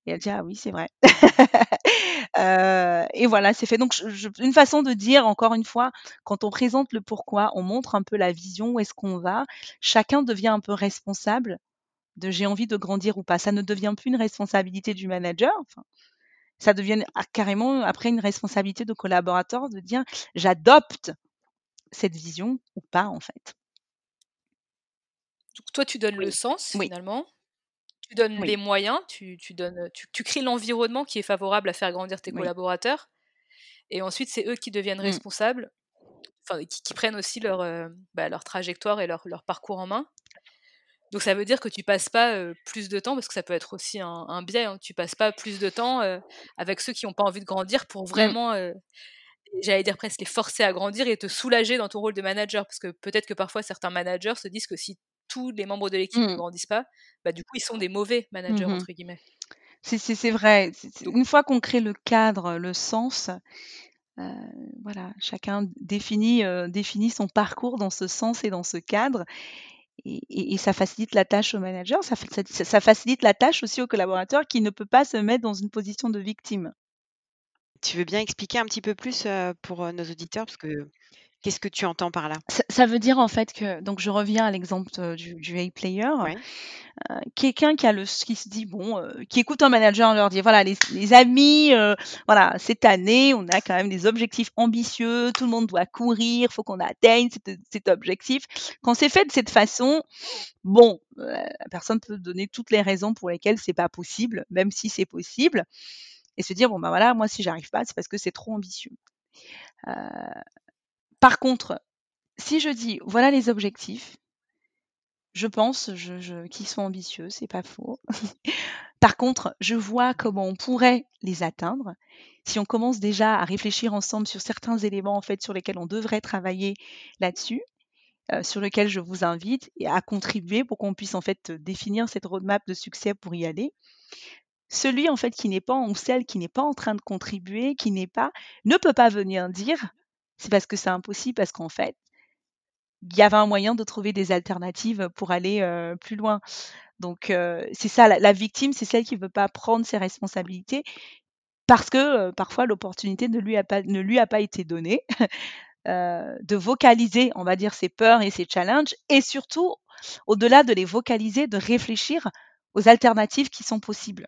Et elle dit, ah oui, c'est vrai. euh, et voilà, c'est fait. Donc, une façon de dire, encore une fois, quand on présente le pourquoi, on montre un peu la vision, où est-ce qu'on va. Chacun devient un peu responsable de j'ai envie de grandir ou pas. Ça ne devient plus une responsabilité du manager. ça devient carrément après une responsabilité de collaborateur de dire j'adopte cette vision ou pas en fait. Donc toi tu donnes le sens finalement. Tu donnes les moyens, tu, donnes, tu, crées l'environnement qui est favorable à faire grandir tes collaborateurs. Et ensuite, c'est eux qui deviennent mmh. responsables, enfin, qui, prennent aussi leur, euh, bah, leur trajectoire et leur, leur parcours en main. Donc ça veut dire que tu passes pas plus de temps, parce que ça peut être aussi un, biais, hein, tu passes pas plus de temps avec ceux qui n'ont pas envie de grandir pour mmh. vraiment, j'allais dire presque les forcer à grandir et te soulager dans ton rôle de manager. Parce que peut-être que parfois certains managers se disent que si tous les membres de l'équipe ne mmh. grandissent pas, bah, du coup ils sont des mauvais managers, mmh entre guillemets. C'est vrai. Une fois qu'on crée le cadre, le sens, voilà, chacun définit, définit son parcours dans ce sens et dans ce cadre et, ça facilite la tâche au manager, ça, ça, facilite la tâche aussi au collaborateur qui ne peut pas se mettre dans une position de victime. Tu veux bien expliquer un petit peu plus pour nos auditeurs parce que qu'est-ce que tu entends par là? Ça, veut dire en fait que donc je reviens à l'exemple du, du A-player. Euh, quelqu'un qui a le qui se dit bon euh, qui écoute un manager leur dit voilà les, les amis euh, voilà cette année on a quand même des objectifs ambitieux tout le monde doit courir faut qu'on atteigne cet, cet, objectif. Quand c'est fait de cette façon bon la personne peut donner toutes les raisons pour lesquelles c'est pas possible même si c'est possible et se dire bon ben voilà moi si j'arrive pas c'est parce que c'est trop ambitieux par contre si je dis voilà les objectifs je pense qu'ils sont ambitieux, c'est pas faux. Par contre, je vois comment on pourrait les atteindre si on commence déjà à réfléchir ensemble sur certains éléments en fait sur lesquels on devrait travailler là-dessus, euh, sur lesquels je vous invite à contribuer pour qu'on puisse en fait définir cette roadmap de succès pour y aller. Celui en fait qui n'est pas ou celle qui n'est pas en train de contribuer, qui n'est pas, ne peut pas venir dire c'est parce que c'est impossible parce qu'en fait il y avait un moyen de trouver des alternatives pour aller plus loin. Donc c'est ça, la, victime, c'est celle qui ne veut pas prendre ses responsabilités parce que parfois l'opportunité ne lui a pas, ne lui a pas été donnée de vocaliser, on va dire, ses peurs et ses challenges et surtout, au-delà de les vocaliser, de réfléchir aux alternatives qui sont possibles.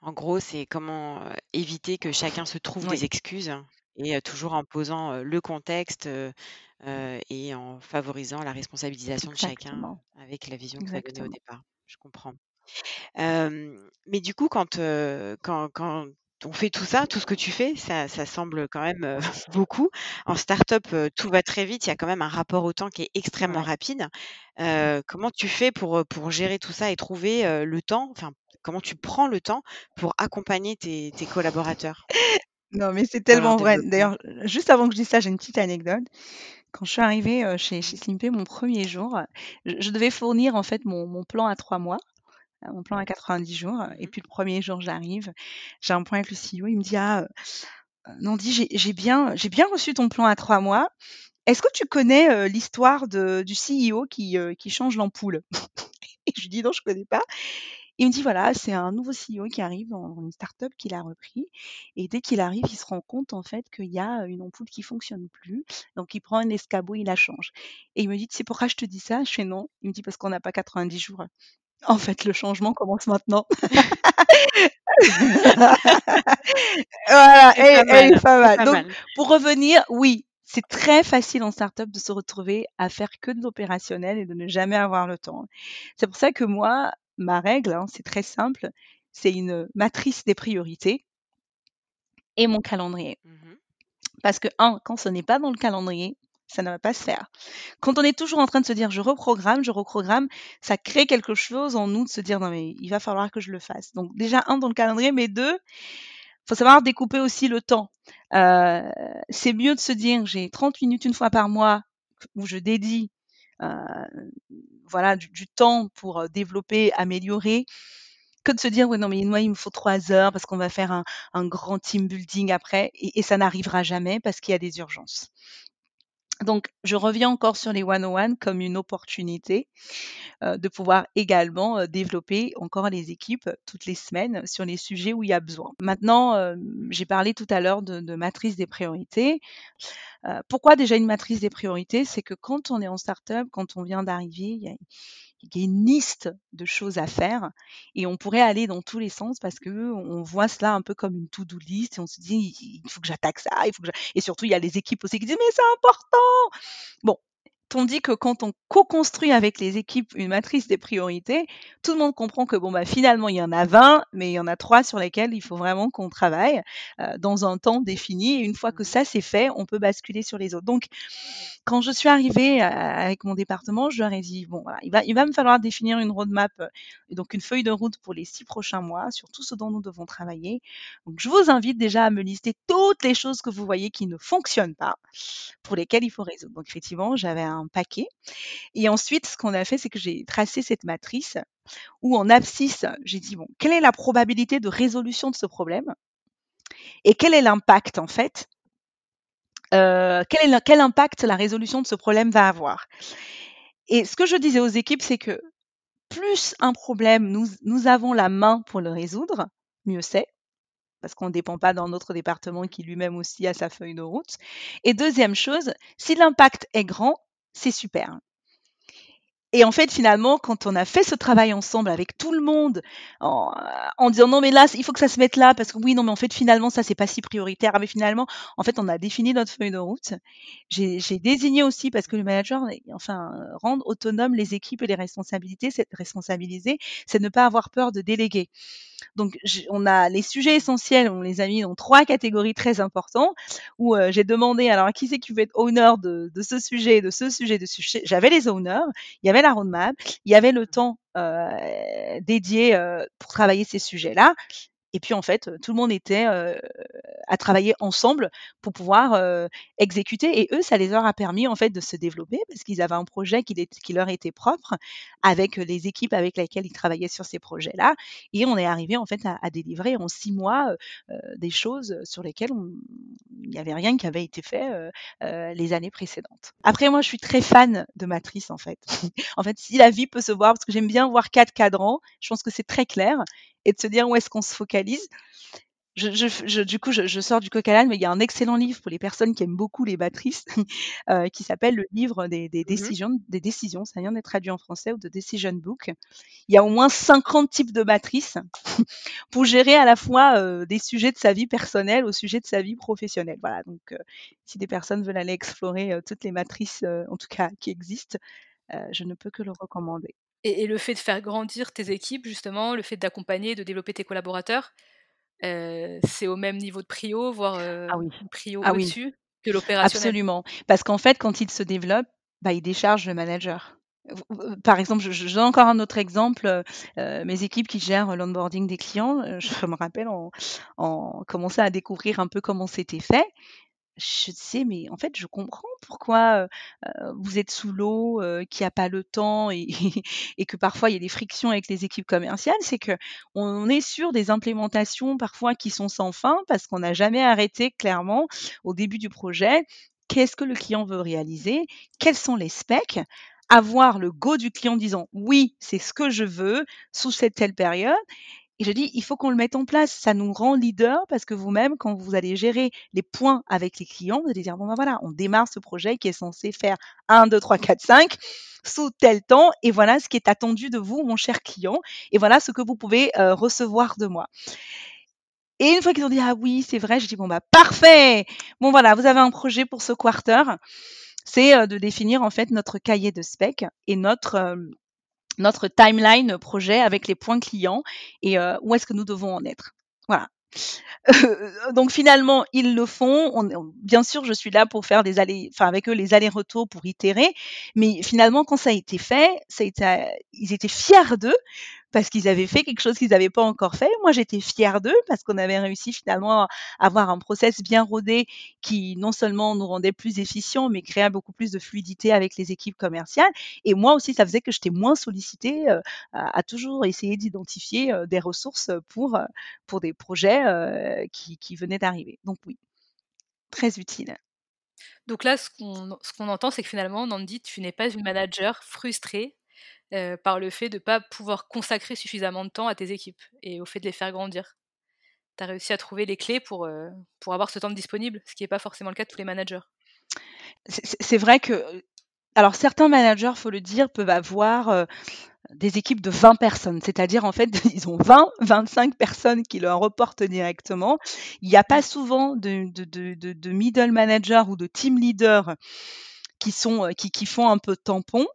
En gros, c'est comment éviter que chacun se trouve des excuses et toujours en posant le contexte et en favorisant la responsabilisation de chacun avec la vision que tu as donnée au départ. Je comprends. mais du coup, quand, quand, quand on fait tout ça, tout ce que tu fais, ça, ça semble quand même beaucoup. En start-up, tout va très vite. Il y a quand même un rapport au temps qui est extrêmement rapide. comment tu fais pour, pour gérer tout ça et trouver le temps, enfin, comment tu prends le temps pour accompagner tes, tes collaborateurs? Non, mais c'est tellement vrai. D'ailleurs, juste avant que je dise ça, j'ai une petite anecdote. Quand je suis arrivée chez, chez Slimpé mon premier jour, je, devais fournir en fait mon, mon plan à trois mois, euh, mon plan à 90 jours. Et mmh puis le premier jour, j'arrive, j'ai un point avec le CEO, il me dit Ah, euh, Nandi, j'ai bien, j'ai bien reçu ton plan à trois mois. Est-ce que tu connais l'histoire du CEO qui, qui change l'ampoule? Et je lui dis Non, je connais pas. Il me dit voilà, c'est un nouveau CEO qui arrive dans une start-up qu'il a repris. Et dès qu'il arrive, il se rend compte en fait qu'il y a une ampoule qui fonctionne plus. Donc il prend un escabeau, il la change. Et il me dit c'est pourquoi je te dis ça? Je fais non. Il me dit parce qu'on n'a pas 90 jours. En fait, le changement commence maintenant. voilà, elle, est pas mal. Donc, pour revenir, oui, c'est très facile en startup de se retrouver à faire que de l'opérationnel et de ne jamais avoir le temps. C'est pour ça que moi, ma règle, hein, c'est très simple, c'est une matrice des priorités et mon calendrier. Mmh Parce que, un, quand ce n'est pas dans le calendrier, ça ne va pas se faire. Quand on est toujours en train de se dire je reprogramme, je reprogramme, ça crée quelque chose en nous de se dire non mais il va falloir que je le fasse. Donc déjà un dans le calendrier, mais deux, faut savoir découper aussi le temps. Euh, c'est mieux de se dire j'ai 30 minutes une fois par mois où je dédie voilà du, temps pour euh, développer, améliorer, que de se dire ouais non mais moi il me faut trois heures parce qu'on va faire un, grand team building après et ça n'arrivera jamais parce qu'il y a des urgences. Donc, je reviens encore sur les one-on-one comme une opportunité de pouvoir également développer encore les équipes toutes les semaines sur les sujets où il y a besoin. Maintenant, j'ai parlé tout à l'heure de, matrice des priorités. pourquoi déjà une matrice des priorités? C'est que quand on est en startup, quand on vient d'arriver, il y a, il y a une liste de choses à faire et on pourrait aller dans tous les sens parce que on voit cela un peu comme une to-do list et on se dit il faut que j'attaque ça, il faut que et surtout il y a les équipes aussi qui disent mais c'est important. Bon, dit que quand on co-construit avec les équipes une matrice des priorités, tout le monde comprend que bon bah finalement il y en a 20, mais il y en a trois sur lesquels il faut vraiment qu'on travaille euh, dans un temps défini. Et une fois que ça c'est fait, on peut basculer sur les autres. Donc quand je suis arrivée euh, avec mon département, je leur ai dit bon voilà, il va, il va me falloir définir une roadmap euh, et donc une feuille de route pour les six prochains mois sur tout ce dont nous devons travailler. Donc je vous invite déjà à me lister toutes les choses que vous voyez qui ne fonctionnent pas, pour lesquelles il faut résoudre. Donc effectivement, j'avais un paquet. Et ensuite, ce qu'on a fait, c'est que j'ai tracé cette matrice où en abscisse, j'ai dit, bon, quelle est la probabilité de résolution de ce problème et quel est l'impact en fait euh, quel, est quel impact la résolution de ce problème va avoir? Et ce que je disais aux équipes, c'est que plus un problème, nous, nous avons la main pour le résoudre, mieux c'est parce qu'on ne dépend pas dans notre département qui lui-même aussi a sa feuille de route. Et deuxième chose, si l'impact est grand, c'est super. Et en fait, finalement, quand on a fait ce travail ensemble avec tout le monde, en, disant non mais là, il faut que ça se mette là, parce que oui, non mais en fait, finalement, ça c'est pas si prioritaire. Mais finalement, en fait, on a défini notre feuille de route. J'ai désigné aussi, parce que le manager, enfin, rendre autonomes les équipes et les responsabilités, c'est responsabiliser, c'est ne pas avoir peur de déléguer. Donc, on a les sujets essentiels, on les a mis dans trois catégories très importantes, où euh, j'ai demandé, alors, qui c'est qui veut être owner de, ce sujet, de ce sujet, de ce sujet J'avais les owners, il y avait la roadmap, il y avait le temps euh, dédié euh, pour travailler ces sujets-là. Et puis en fait, tout le monde était à travailler ensemble pour pouvoir exécuter. Et eux, ça les a permis en fait de se développer parce qu'ils avaient un projet qui, leur était propre avec les équipes avec lesquelles ils travaillaient sur ces projets-là. Et on est arrivé en fait à, délivrer en six mois des choses sur lesquelles il n'y avait rien qui avait été fait les années précédentes. Après, moi, je suis très fan de Matrice en fait. en fait, si la vie peut se voir, parce que j'aime bien voir quatre cadrans, je pense que c'est très clair et de se dire où est-ce qu'on se focalise. Je, je, du coup, je, sors du coq mais il y a un excellent livre pour les personnes qui aiment beaucoup les matrices, euh, qui s'appelle le livre des, des mmh décisions, des décisions. Ça vient d'être traduit en français ou de Decision Book. Il y a au moins 50 types de matrices pour gérer à la fois euh, des sujets de sa vie personnelle au sujet de sa vie professionnelle. Voilà. Donc, euh, si des personnes veulent aller explorer toutes les matrices, en tout cas qui existent, je ne peux que le recommander. Et, le fait de faire grandir tes équipes, justement, le fait d'accompagner, de développer tes collaborateurs, c'est au même niveau de prio, voire ah oui. prio ah au-dessus que l'opérationnel? Absolument. Parce qu'en fait, quand il se développe, bah, il décharge le manager. Par exemple, donne encore un autre exemple. mes équipes qui gèrent l'onboarding des clients, je me rappelle, en, en commençant à découvrir un peu comment c'était fait je sais, mais en fait, je comprends pourquoi vous êtes sous l'eau, qu'il n'y a pas le temps et, et, que parfois il y a des frictions avec les équipes commerciales. C'est que on est sur des implémentations parfois qui sont sans fin parce qu'on n'a jamais arrêté clairement au début du projet. Qu'est-ce que le client veut réaliser Quels sont les specs avoir le go du client disant oui, c'est ce que je veux sous cette telle période. Et je dis, il faut qu'on le mette en place. Ça nous rend leader parce que vous-même, quand vous allez gérer les points avec les clients, vous allez dire, bon ben voilà, on démarre ce projet qui est censé faire 1, 2, 3, 4, 5 sous tel temps. Et voilà ce qui est attendu de vous, mon cher client. Et voilà ce que vous pouvez euh, recevoir de moi. Et une fois qu'ils ont dit, ah oui, c'est vrai, je dis, bon bah parfait. Bon voilà, vous avez un projet pour ce quarter c'est de définir en fait notre cahier de spec et notre notre timeline projet avec les points clients et où est-ce que nous devons en être. Voilà. donc finalement, ils le font. On, bien sûr, je suis là pour faire des allers, enfin avec eux les allers-retours pour itérer. Mais finalement, quand ça a été fait, ça a été, ils étaient fiers d'eux parce qu'ils avaient fait quelque chose qu'ils n'avaient pas encore fait. Moi, j'étais fière d'eux parce qu'on avait réussi finalement à avoir un process bien rodé qui non seulement nous rendait plus efficients, mais créait beaucoup plus de fluidité avec les équipes commerciales. Et moi aussi, ça faisait que j'étais moins sollicitée euh, à, toujours essayer d'identifier euh, des ressources pour, euh, pour des projets qui, qui venaient d'arriver. Donc oui, très utile. Donc là, ce qu'on entend, c'est que finalement, Nandi, tu n'es pas une manager frustrée euh, par le fait de ne pas pouvoir consacrer suffisamment de temps à tes équipes et au fait de les faire grandir. Tu as réussi à trouver les clés pour, euh, pour avoir ce temps disponible, ce qui n'est pas forcément le cas de tous les managers. C'est vrai que, alors certains managers, faut le dire, peuvent avoir euh, des équipes de 20 personnes, c'est-à-dire en fait, ils ont 20, 25 personnes qui leur reportent directement. Il n'y a pas souvent de, de, de, de, middle manager ou de team leader qui sont qui, qui font un peu tampon.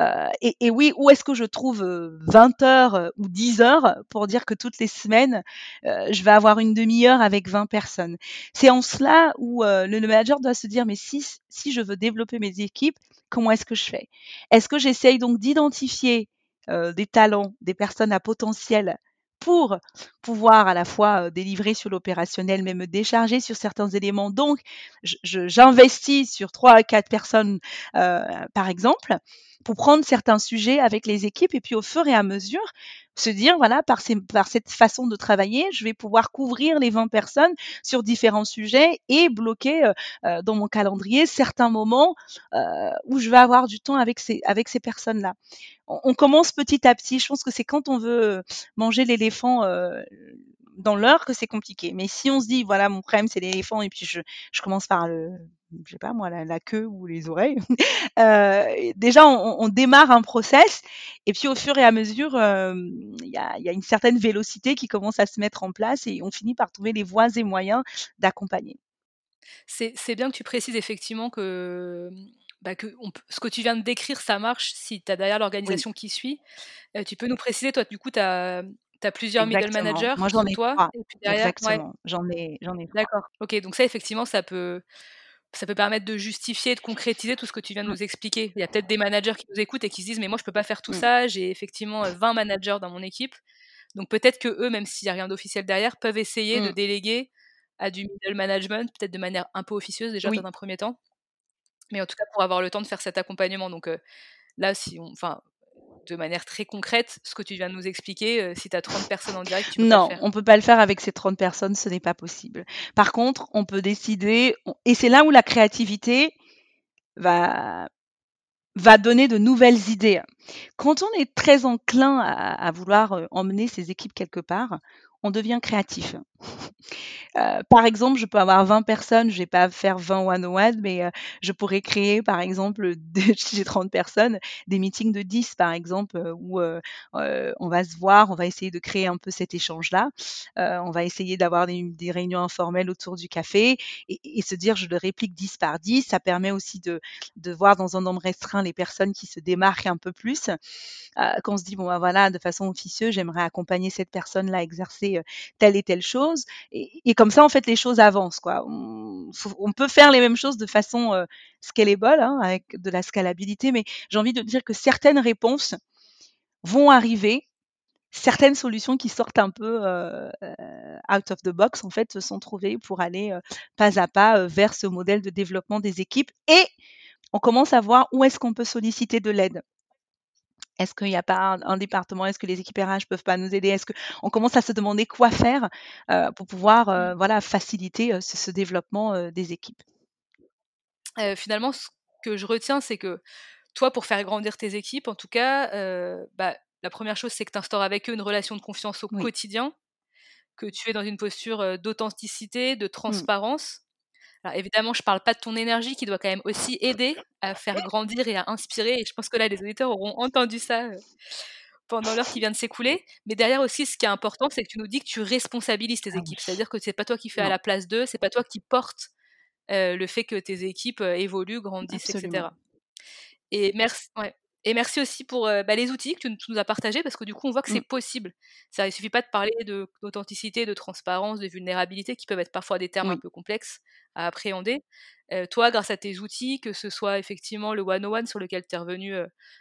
Euh, et, et, oui, où est-ce que je trouve 20 heures ou 10 heures pour dire que toutes les semaines, euh, je vais avoir une demi-heure avec 20 personnes? C'est en cela où le, le, manager doit se dire, mais si, si je veux développer mes équipes, comment est-ce que je fais? Est-ce que j'essaye donc d'identifier des talents, des personnes à potentiel pour pouvoir à la fois délivrer sur l'opérationnel, mais me décharger sur certains éléments. Donc, j'investis sur trois à quatre personnes, par exemple, pour prendre certains sujets avec les équipes et puis au fur et à mesure se dire voilà par, par cette façon de travailler je vais pouvoir couvrir les 20 personnes sur différents sujets et bloquer dans mon calendrier certains moments où je vais avoir du temps avec ces avec ces personnes là on, commence petit à petit. Je pense que c'est quand on veut manger l'éléphant euh, dans l'heure que c'est compliqué. Mais si on se dit, voilà, mon problème, c'est l'éléphant, et puis je, commence par le, je sais pas moi, la, queue ou les oreilles. Euh, déjà, on, démarre un process, et puis au fur et à mesure, euh, il y, a, y, a, une certaine vélocité qui commence à se mettre en place, et on finit par trouver les voies et moyens d'accompagner. C'est bien que tu précises effectivement que bah, que ce que tu viens de décrire, ça marche si tu as derrière l'organisation qui suit. tu peux nous préciser, toi, du coup, tu as, plusieurs middle managers Moi, j'en ai toi. Exactement. J'en ai, j'en ai D'accord. Ok, donc ça, effectivement, ça peut, ça peut permettre de justifier, de concrétiser tout ce que tu viens de mmh. nous expliquer. Il y a peut-être des managers qui nous écoutent et qui se disent, mais moi, je peux pas faire tout mmh. ça. J'ai effectivement 20 managers dans mon équipe. Donc peut-être que eux, même s'il n'y a rien d'officiel derrière, peuvent essayer de mmh. déléguer à du middle management, peut-être de manière un peu officieuse déjà dans un premier temps mais en tout cas pour avoir le temps de faire cet accompagnement. Donc là, si on, enfin, de manière très concrète, ce que tu viens de nous expliquer, si tu as 30 personnes en direct, tu peux non, pas le on peut pas le faire avec ces 30 personnes, ce n'est pas possible. Par contre, on peut décider, et c'est là où la créativité va va donner de nouvelles idées. Quand on est très enclin à, à vouloir emmener ses équipes quelque part, on devient créatif. Euh, par exemple, je peux avoir 20 personnes, je vais pas faire 20 one-on-one, mais euh, je pourrais créer, par exemple, si j'ai 30 personnes, des meetings de 10, par exemple, euh, où on va se voir, on va essayer de créer un peu cet échange-là. on va essayer d'avoir des, réunions informelles autour du café et, se dire, je le réplique 10 par 10. Ça permet aussi de, voir dans un nombre restreint les personnes qui se démarquent un peu plus. quand on se dit, bon, bah, voilà, de façon officieuse, j'aimerais accompagner cette personne-là à exercer telle et telle chose. Et, comme ça, en fait, les choses avancent. Quoi. On, peut faire les mêmes choses de façon scalable, hein, avec de la scalabilité, mais j'ai envie de dire que certaines réponses vont arriver certaines solutions qui sortent un peu out of the box en fait se sont trouvées pour aller pas à pas vers ce modèle de développement des équipes et on commence à voir où est-ce qu'on peut solliciter de l'aide. Est-ce qu'il n'y a pas un, département Est-ce que les équipes RH peuvent pas nous aider? Est-ce qu'on commence à se demander quoi faire pour pouvoir mmh. voilà, faciliter ce, développement des équipes? Finalement, ce que je retiens, c'est que toi, pour faire grandir tes équipes, en tout cas, bah, la première chose, c'est que tu instaures avec eux une relation de confiance au quotidien, que tu es dans une posture d'authenticité, de mmh. Alors évidemment, je parle pas de ton énergie qui doit quand même aussi aider à faire grandir et à inspirer. Et je pense que là, les auditeurs auront entendu ça pendant l'heure qui vient de s'écouler. Mais derrière aussi, ce qui est important, c'est que tu nous dis que tu responsabilises tes ah équipes. C'est-à-dire que c'est pas toi qui fais à la place d'eux, c'est pas toi qui portes le fait que tes équipes évoluent, grandissent, etc. Et merci, ouais. Et merci aussi pour bah, les outils que tu, nous as partagés, parce que du coup, on voit que c'est mmh. possible. Ça, il suffit pas de parler d'authenticité, de, transparence, de vulnérabilité, qui peuvent être parfois des termes un peu complexes à appréhender. toi, grâce à tes outils, que ce soit effectivement le one-on-one sur lequel tu es revenu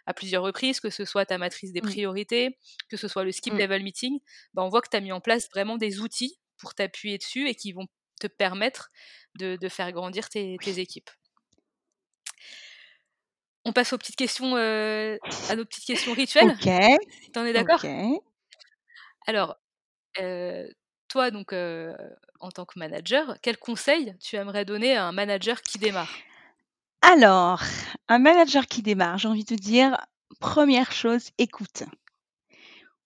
à plusieurs reprises, que ce soit ta matrice des mmh. priorités, que ce soit le skip mmh. level meeting, bah, on voit que tu as mis en place vraiment des outils pour t'appuyer dessus et qui vont te permettre de, faire grandir tes équipes. On passe aux petites questions, euh, à nos petites questions rituelles. Ok. Si en es d'accord? Alors, euh, toi, donc, euh, en tant que manager, quel conseil tu aimerais donner à un manager qui démarre? Alors, un manager qui démarre, j'ai envie de te dire, première chose, écoute.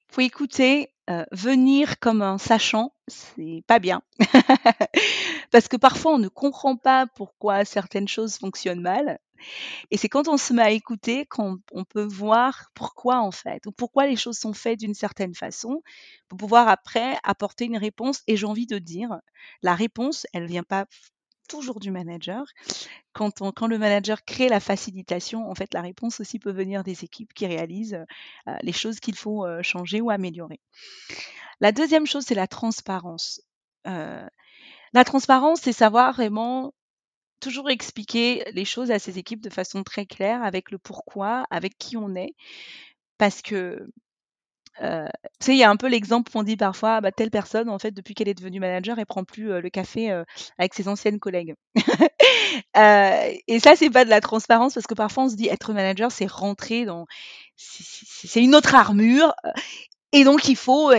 Faut écouter, venir comme un sachant, c'est pas bien. Parce que parfois on ne comprend pas pourquoi certaines choses fonctionnent mal. Et c'est quand on se met à écouter qu'on peut voir pourquoi en fait, ou pourquoi les choses sont faites d'une certaine façon, pour pouvoir après apporter une réponse. Et j'ai envie de dire, la réponse, elle vient pas toujours du manager. Quand, quand le manager crée la facilitation, en fait, la réponse aussi peut venir des équipes qui réalisent euh, les choses qu'il faut euh, changer ou améliorer. La deuxième chose, c'est la transparence. Euh, la transparence, c'est savoir vraiment toujours expliquer les choses à ses équipes de façon très claire, avec le pourquoi, avec qui on est. Parce que, tu sais, il y a un peu l'exemple qu'on dit parfois, bah, telle personne, en fait, depuis qu'elle est devenue manager, elle prend plus le café avec ses anciennes collègues. et ça, c'est pas de la transparence parce que parfois on se dit être manager, c'est rentrer dans, c'est une autre armure. Et donc, il faut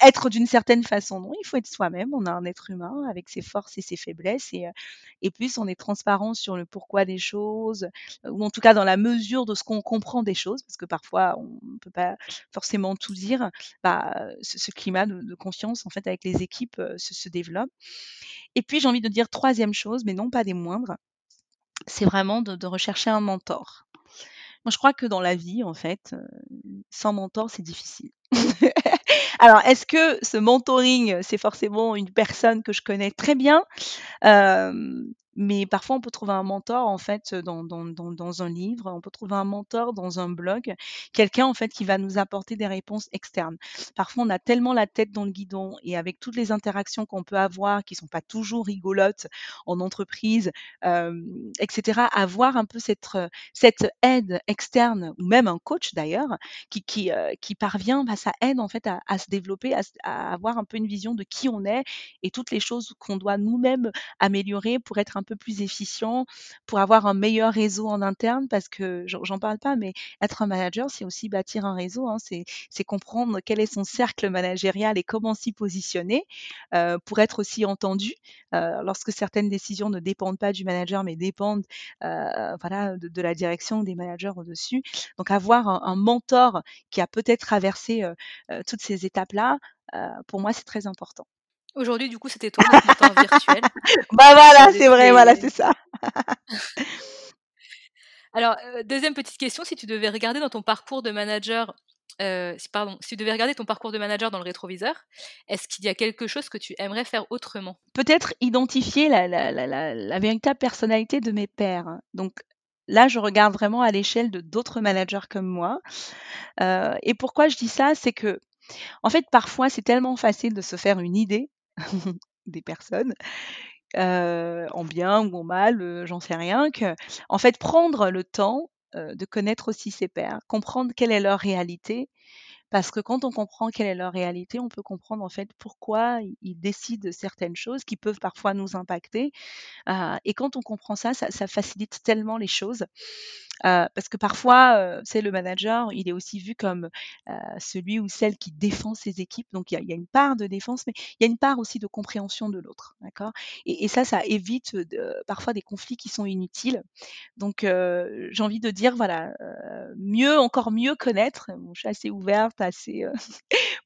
être d'une certaine façon. Non, il faut être soi-même. On a un être humain avec ses forces et ses faiblesses. Et, et plus on est transparent sur le pourquoi des choses, ou en tout cas dans la mesure de ce qu'on comprend des choses, parce que parfois on ne peut pas forcément tout dire, bah, ce, climat de, confiance en fait avec les équipes se, développe. Et puis j'ai envie de dire troisième chose, mais non pas des moindres, c'est vraiment de, de rechercher un mentor. Moi, je crois que dans la vie, en fait, sans mentor, c'est difficile. Alors, est-ce que ce mentoring, c'est forcément une personne que je connais très bien? Mais parfois, on peut trouver un mentor, en fait, dans, dans, dans, un livre, on peut trouver un mentor dans un blog, quelqu'un, en fait, qui va nous apporter des réponses externes. Parfois, on a tellement la tête dans le guidon et avec toutes les interactions qu'on peut avoir, qui sont pas toujours rigolotes en entreprise, etc., avoir un peu cette, cette aide externe, ou même un coach d'ailleurs, qui, qui, qui parvient, bah, ça aide, en fait, à, se développer, à, à, avoir un peu une vision de qui on est et toutes les choses qu'on doit nous-mêmes améliorer pour être un peu plus efficient, pour avoir un meilleur réseau en interne, parce que j'en parle pas, mais être un manager, c'est aussi bâtir un réseau, hein, c'est comprendre quel est son cercle managérial et comment s'y positionner euh, pour être aussi entendu. Euh, lorsque certaines décisions ne dépendent pas du manager, mais dépendent euh, voilà, de, la direction des managers au-dessus. Donc avoir un, mentor qui a peut-être traversé toutes ces étapes-là, pour moi, c'est très important. Aujourd'hui, du coup, c'était toi notre virtuel. bah voilà, c'est vrai, voilà, c'est ça. Alors, euh, deuxième petite question, si tu devais regarder dans ton parcours de manager, euh, pardon, si tu devais regarder ton parcours de manager dans le rétroviseur, est-ce qu'il y a quelque chose que tu aimerais faire autrement? Peut-être identifier la, la, la, la, véritable personnalité de mes pairs. Donc là, je regarde vraiment à l'échelle de d'autres managers comme moi. Euh, et pourquoi je dis ça C'est que, en fait, parfois, c'est tellement facile de se faire une idée des personnes, en bien ou en mal, j'en sais rien, que en fait prendre le temps, de connaître aussi ses pairs, comprendre quelle est leur réalité. Parce que quand on comprend quelle est leur réalité, on peut comprendre en fait pourquoi ils décident certaines choses qui peuvent parfois nous impacter. et quand on comprend ça, ça, facilite tellement les choses. Parce que parfois, c'est le manager, il est aussi vu comme celui ou celle qui défend ses équipes. Donc il y, a, une part de défense, mais il y a une part aussi de compréhension de l'autre, d'accord? Et, ça, ça évite parfois des conflits qui sont inutiles. Donc j'ai envie de dire, voilà, mieux, encore mieux connaître. je suis assez ouverte, assez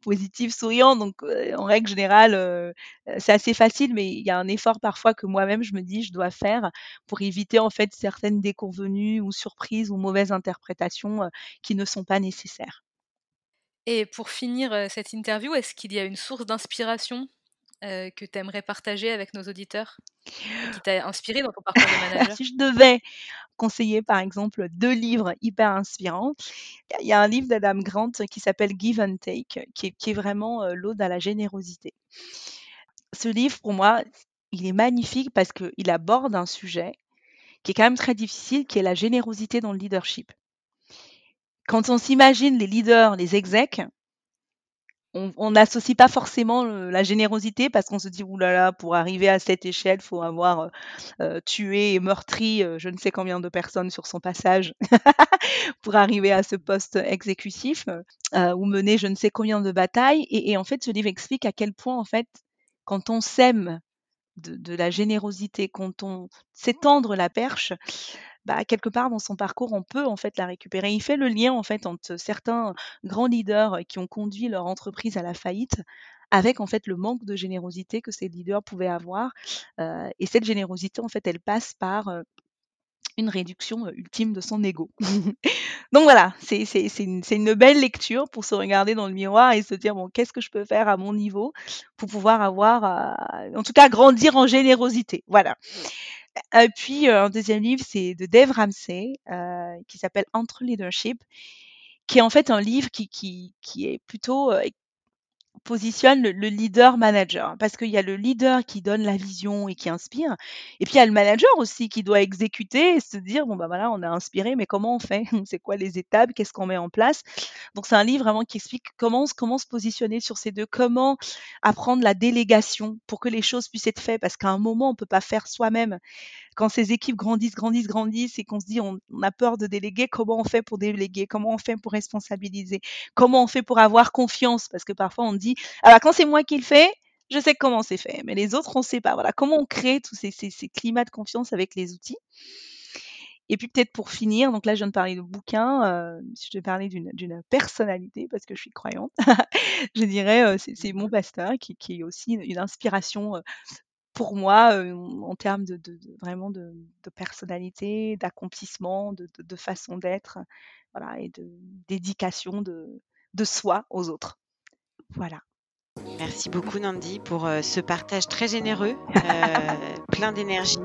positive, souriante, donc en règle générale, c'est assez facile, mais il y a un effort parfois que moi-même je me dis je dois faire pour éviter en fait certaines déconvenues ou surprises ou mauvaises interprétations qui ne sont pas nécessaires. Et pour finir cette interview, est-ce qu'il y a une source d'inspiration? Que tu aimerais partager avec nos auditeurs qui t'a inspiré dans ton parcours de manager? Si je devais conseiller par exemple deux livres hyper inspirants, il y a un livre d'Adam Grant qui s'appelle Give and Take, qui est, qui est vraiment l'ode à la générosité. Ce livre, pour moi, il est magnifique parce qu'il aborde un sujet qui est quand même très difficile, qui est la générosité dans le leadership. Quand on s'imagine les leaders, les execs, on n'associe pas forcément la générosité parce qu'on se dit oulala, pour arriver à cette échelle, faut avoir tué et meurtri je ne sais combien de personnes sur son passage pour arriver à ce poste exécutif ou mener je ne sais combien de batailles. Et, et, en fait, ce livre explique à quel point en fait, quand on sème de, la générosité, quand on s'étendre la perche, bah, quelque part dans son parcours, on peut en fait la récupérer. Il fait le lien en fait entre certains grands leaders qui ont conduit leur entreprise à la faillite avec en fait le manque de générosité que ces leaders pouvaient avoir. Euh, et cette générosité, en fait, elle passe par euh, une réduction ultime de son ego. Donc voilà, c'est une, une, belle lecture pour se regarder dans le miroir et se dire, bon, qu'est-ce que je peux faire à mon niveau pour pouvoir avoir, en tout cas, grandir en générosité. Voilà. Et puis, un deuxième livre, c'est de Dave Ramsey, qui s'appelle Entre Leadership, qui est en fait un livre qui, qui, qui est plutôt positionne le, leader manager parce qu'il y a le leader qui donne la vision et qui inspire et puis il y a le manager aussi qui doit exécuter et se dire bon bah voilà on a inspiré mais comment on fait? C'est quoi les étapes? Qu'est-ce qu'on met en place? Donc c'est un livre vraiment qui explique comment comment se positionner sur ces deux comment apprendre la délégation pour que les choses puissent être faites parce qu'à un moment on peut pas faire soi-même quand ces équipes grandissent, grandissent, grandissent et qu'on se dit on, a peur de déléguer, comment on fait pour déléguer? Comment on fait pour responsabiliser? Comment on fait pour avoir confiance? Parce que parfois on dit alors quand c'est moi qui le fais, je sais comment c'est fait, mais les autres on ne sait pas. Voilà. Comment on crée tous ces, climats de confiance avec les outils? Et puis peut-être pour finir, donc là je viens de parler de bouquin, euh, je te parler d'une personnalité, parce que je suis croyante, je dirais euh, c'est mon pasteur qui, est aussi une, inspiration euh, pour moi, en termes de, vraiment de, personnalité, d'accomplissement, de, façon d'être, voilà, et de dédication de, soi aux autres. Voilà. Merci beaucoup Nandi pour ce partage très généreux, plein d'énergie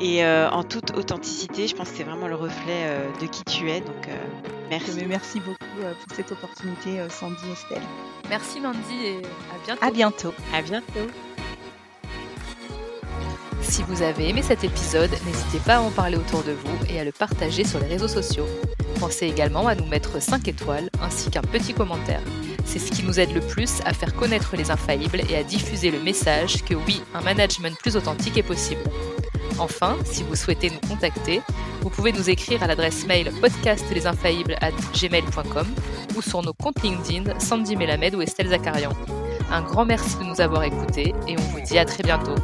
et en toute authenticité. Je pense que c'est vraiment le reflet de qui tu es. Donc merci. merci beaucoup pour cette opportunité, Sandy Estelle. Merci Nandi et à bientôt. À bientôt. À bientôt. Si vous avez aimé cet épisode, n'hésitez pas à en parler autour de vous et à le partager sur les réseaux sociaux. Pensez également à nous mettre 5 étoiles ainsi qu'un petit commentaire. C'est ce qui nous aide le plus à faire connaître les infaillibles et à diffuser le message que oui, un management plus authentique est possible. Enfin, si vous souhaitez nous contacter, vous pouvez nous écrire à l'adresse mail podcastlesinfaillibles@gmail.com ou sur nos comptes LinkedIn Sandy Melamed ou Estelle Zakarian. Un grand merci de nous avoir écoutés et on vous dit à très bientôt.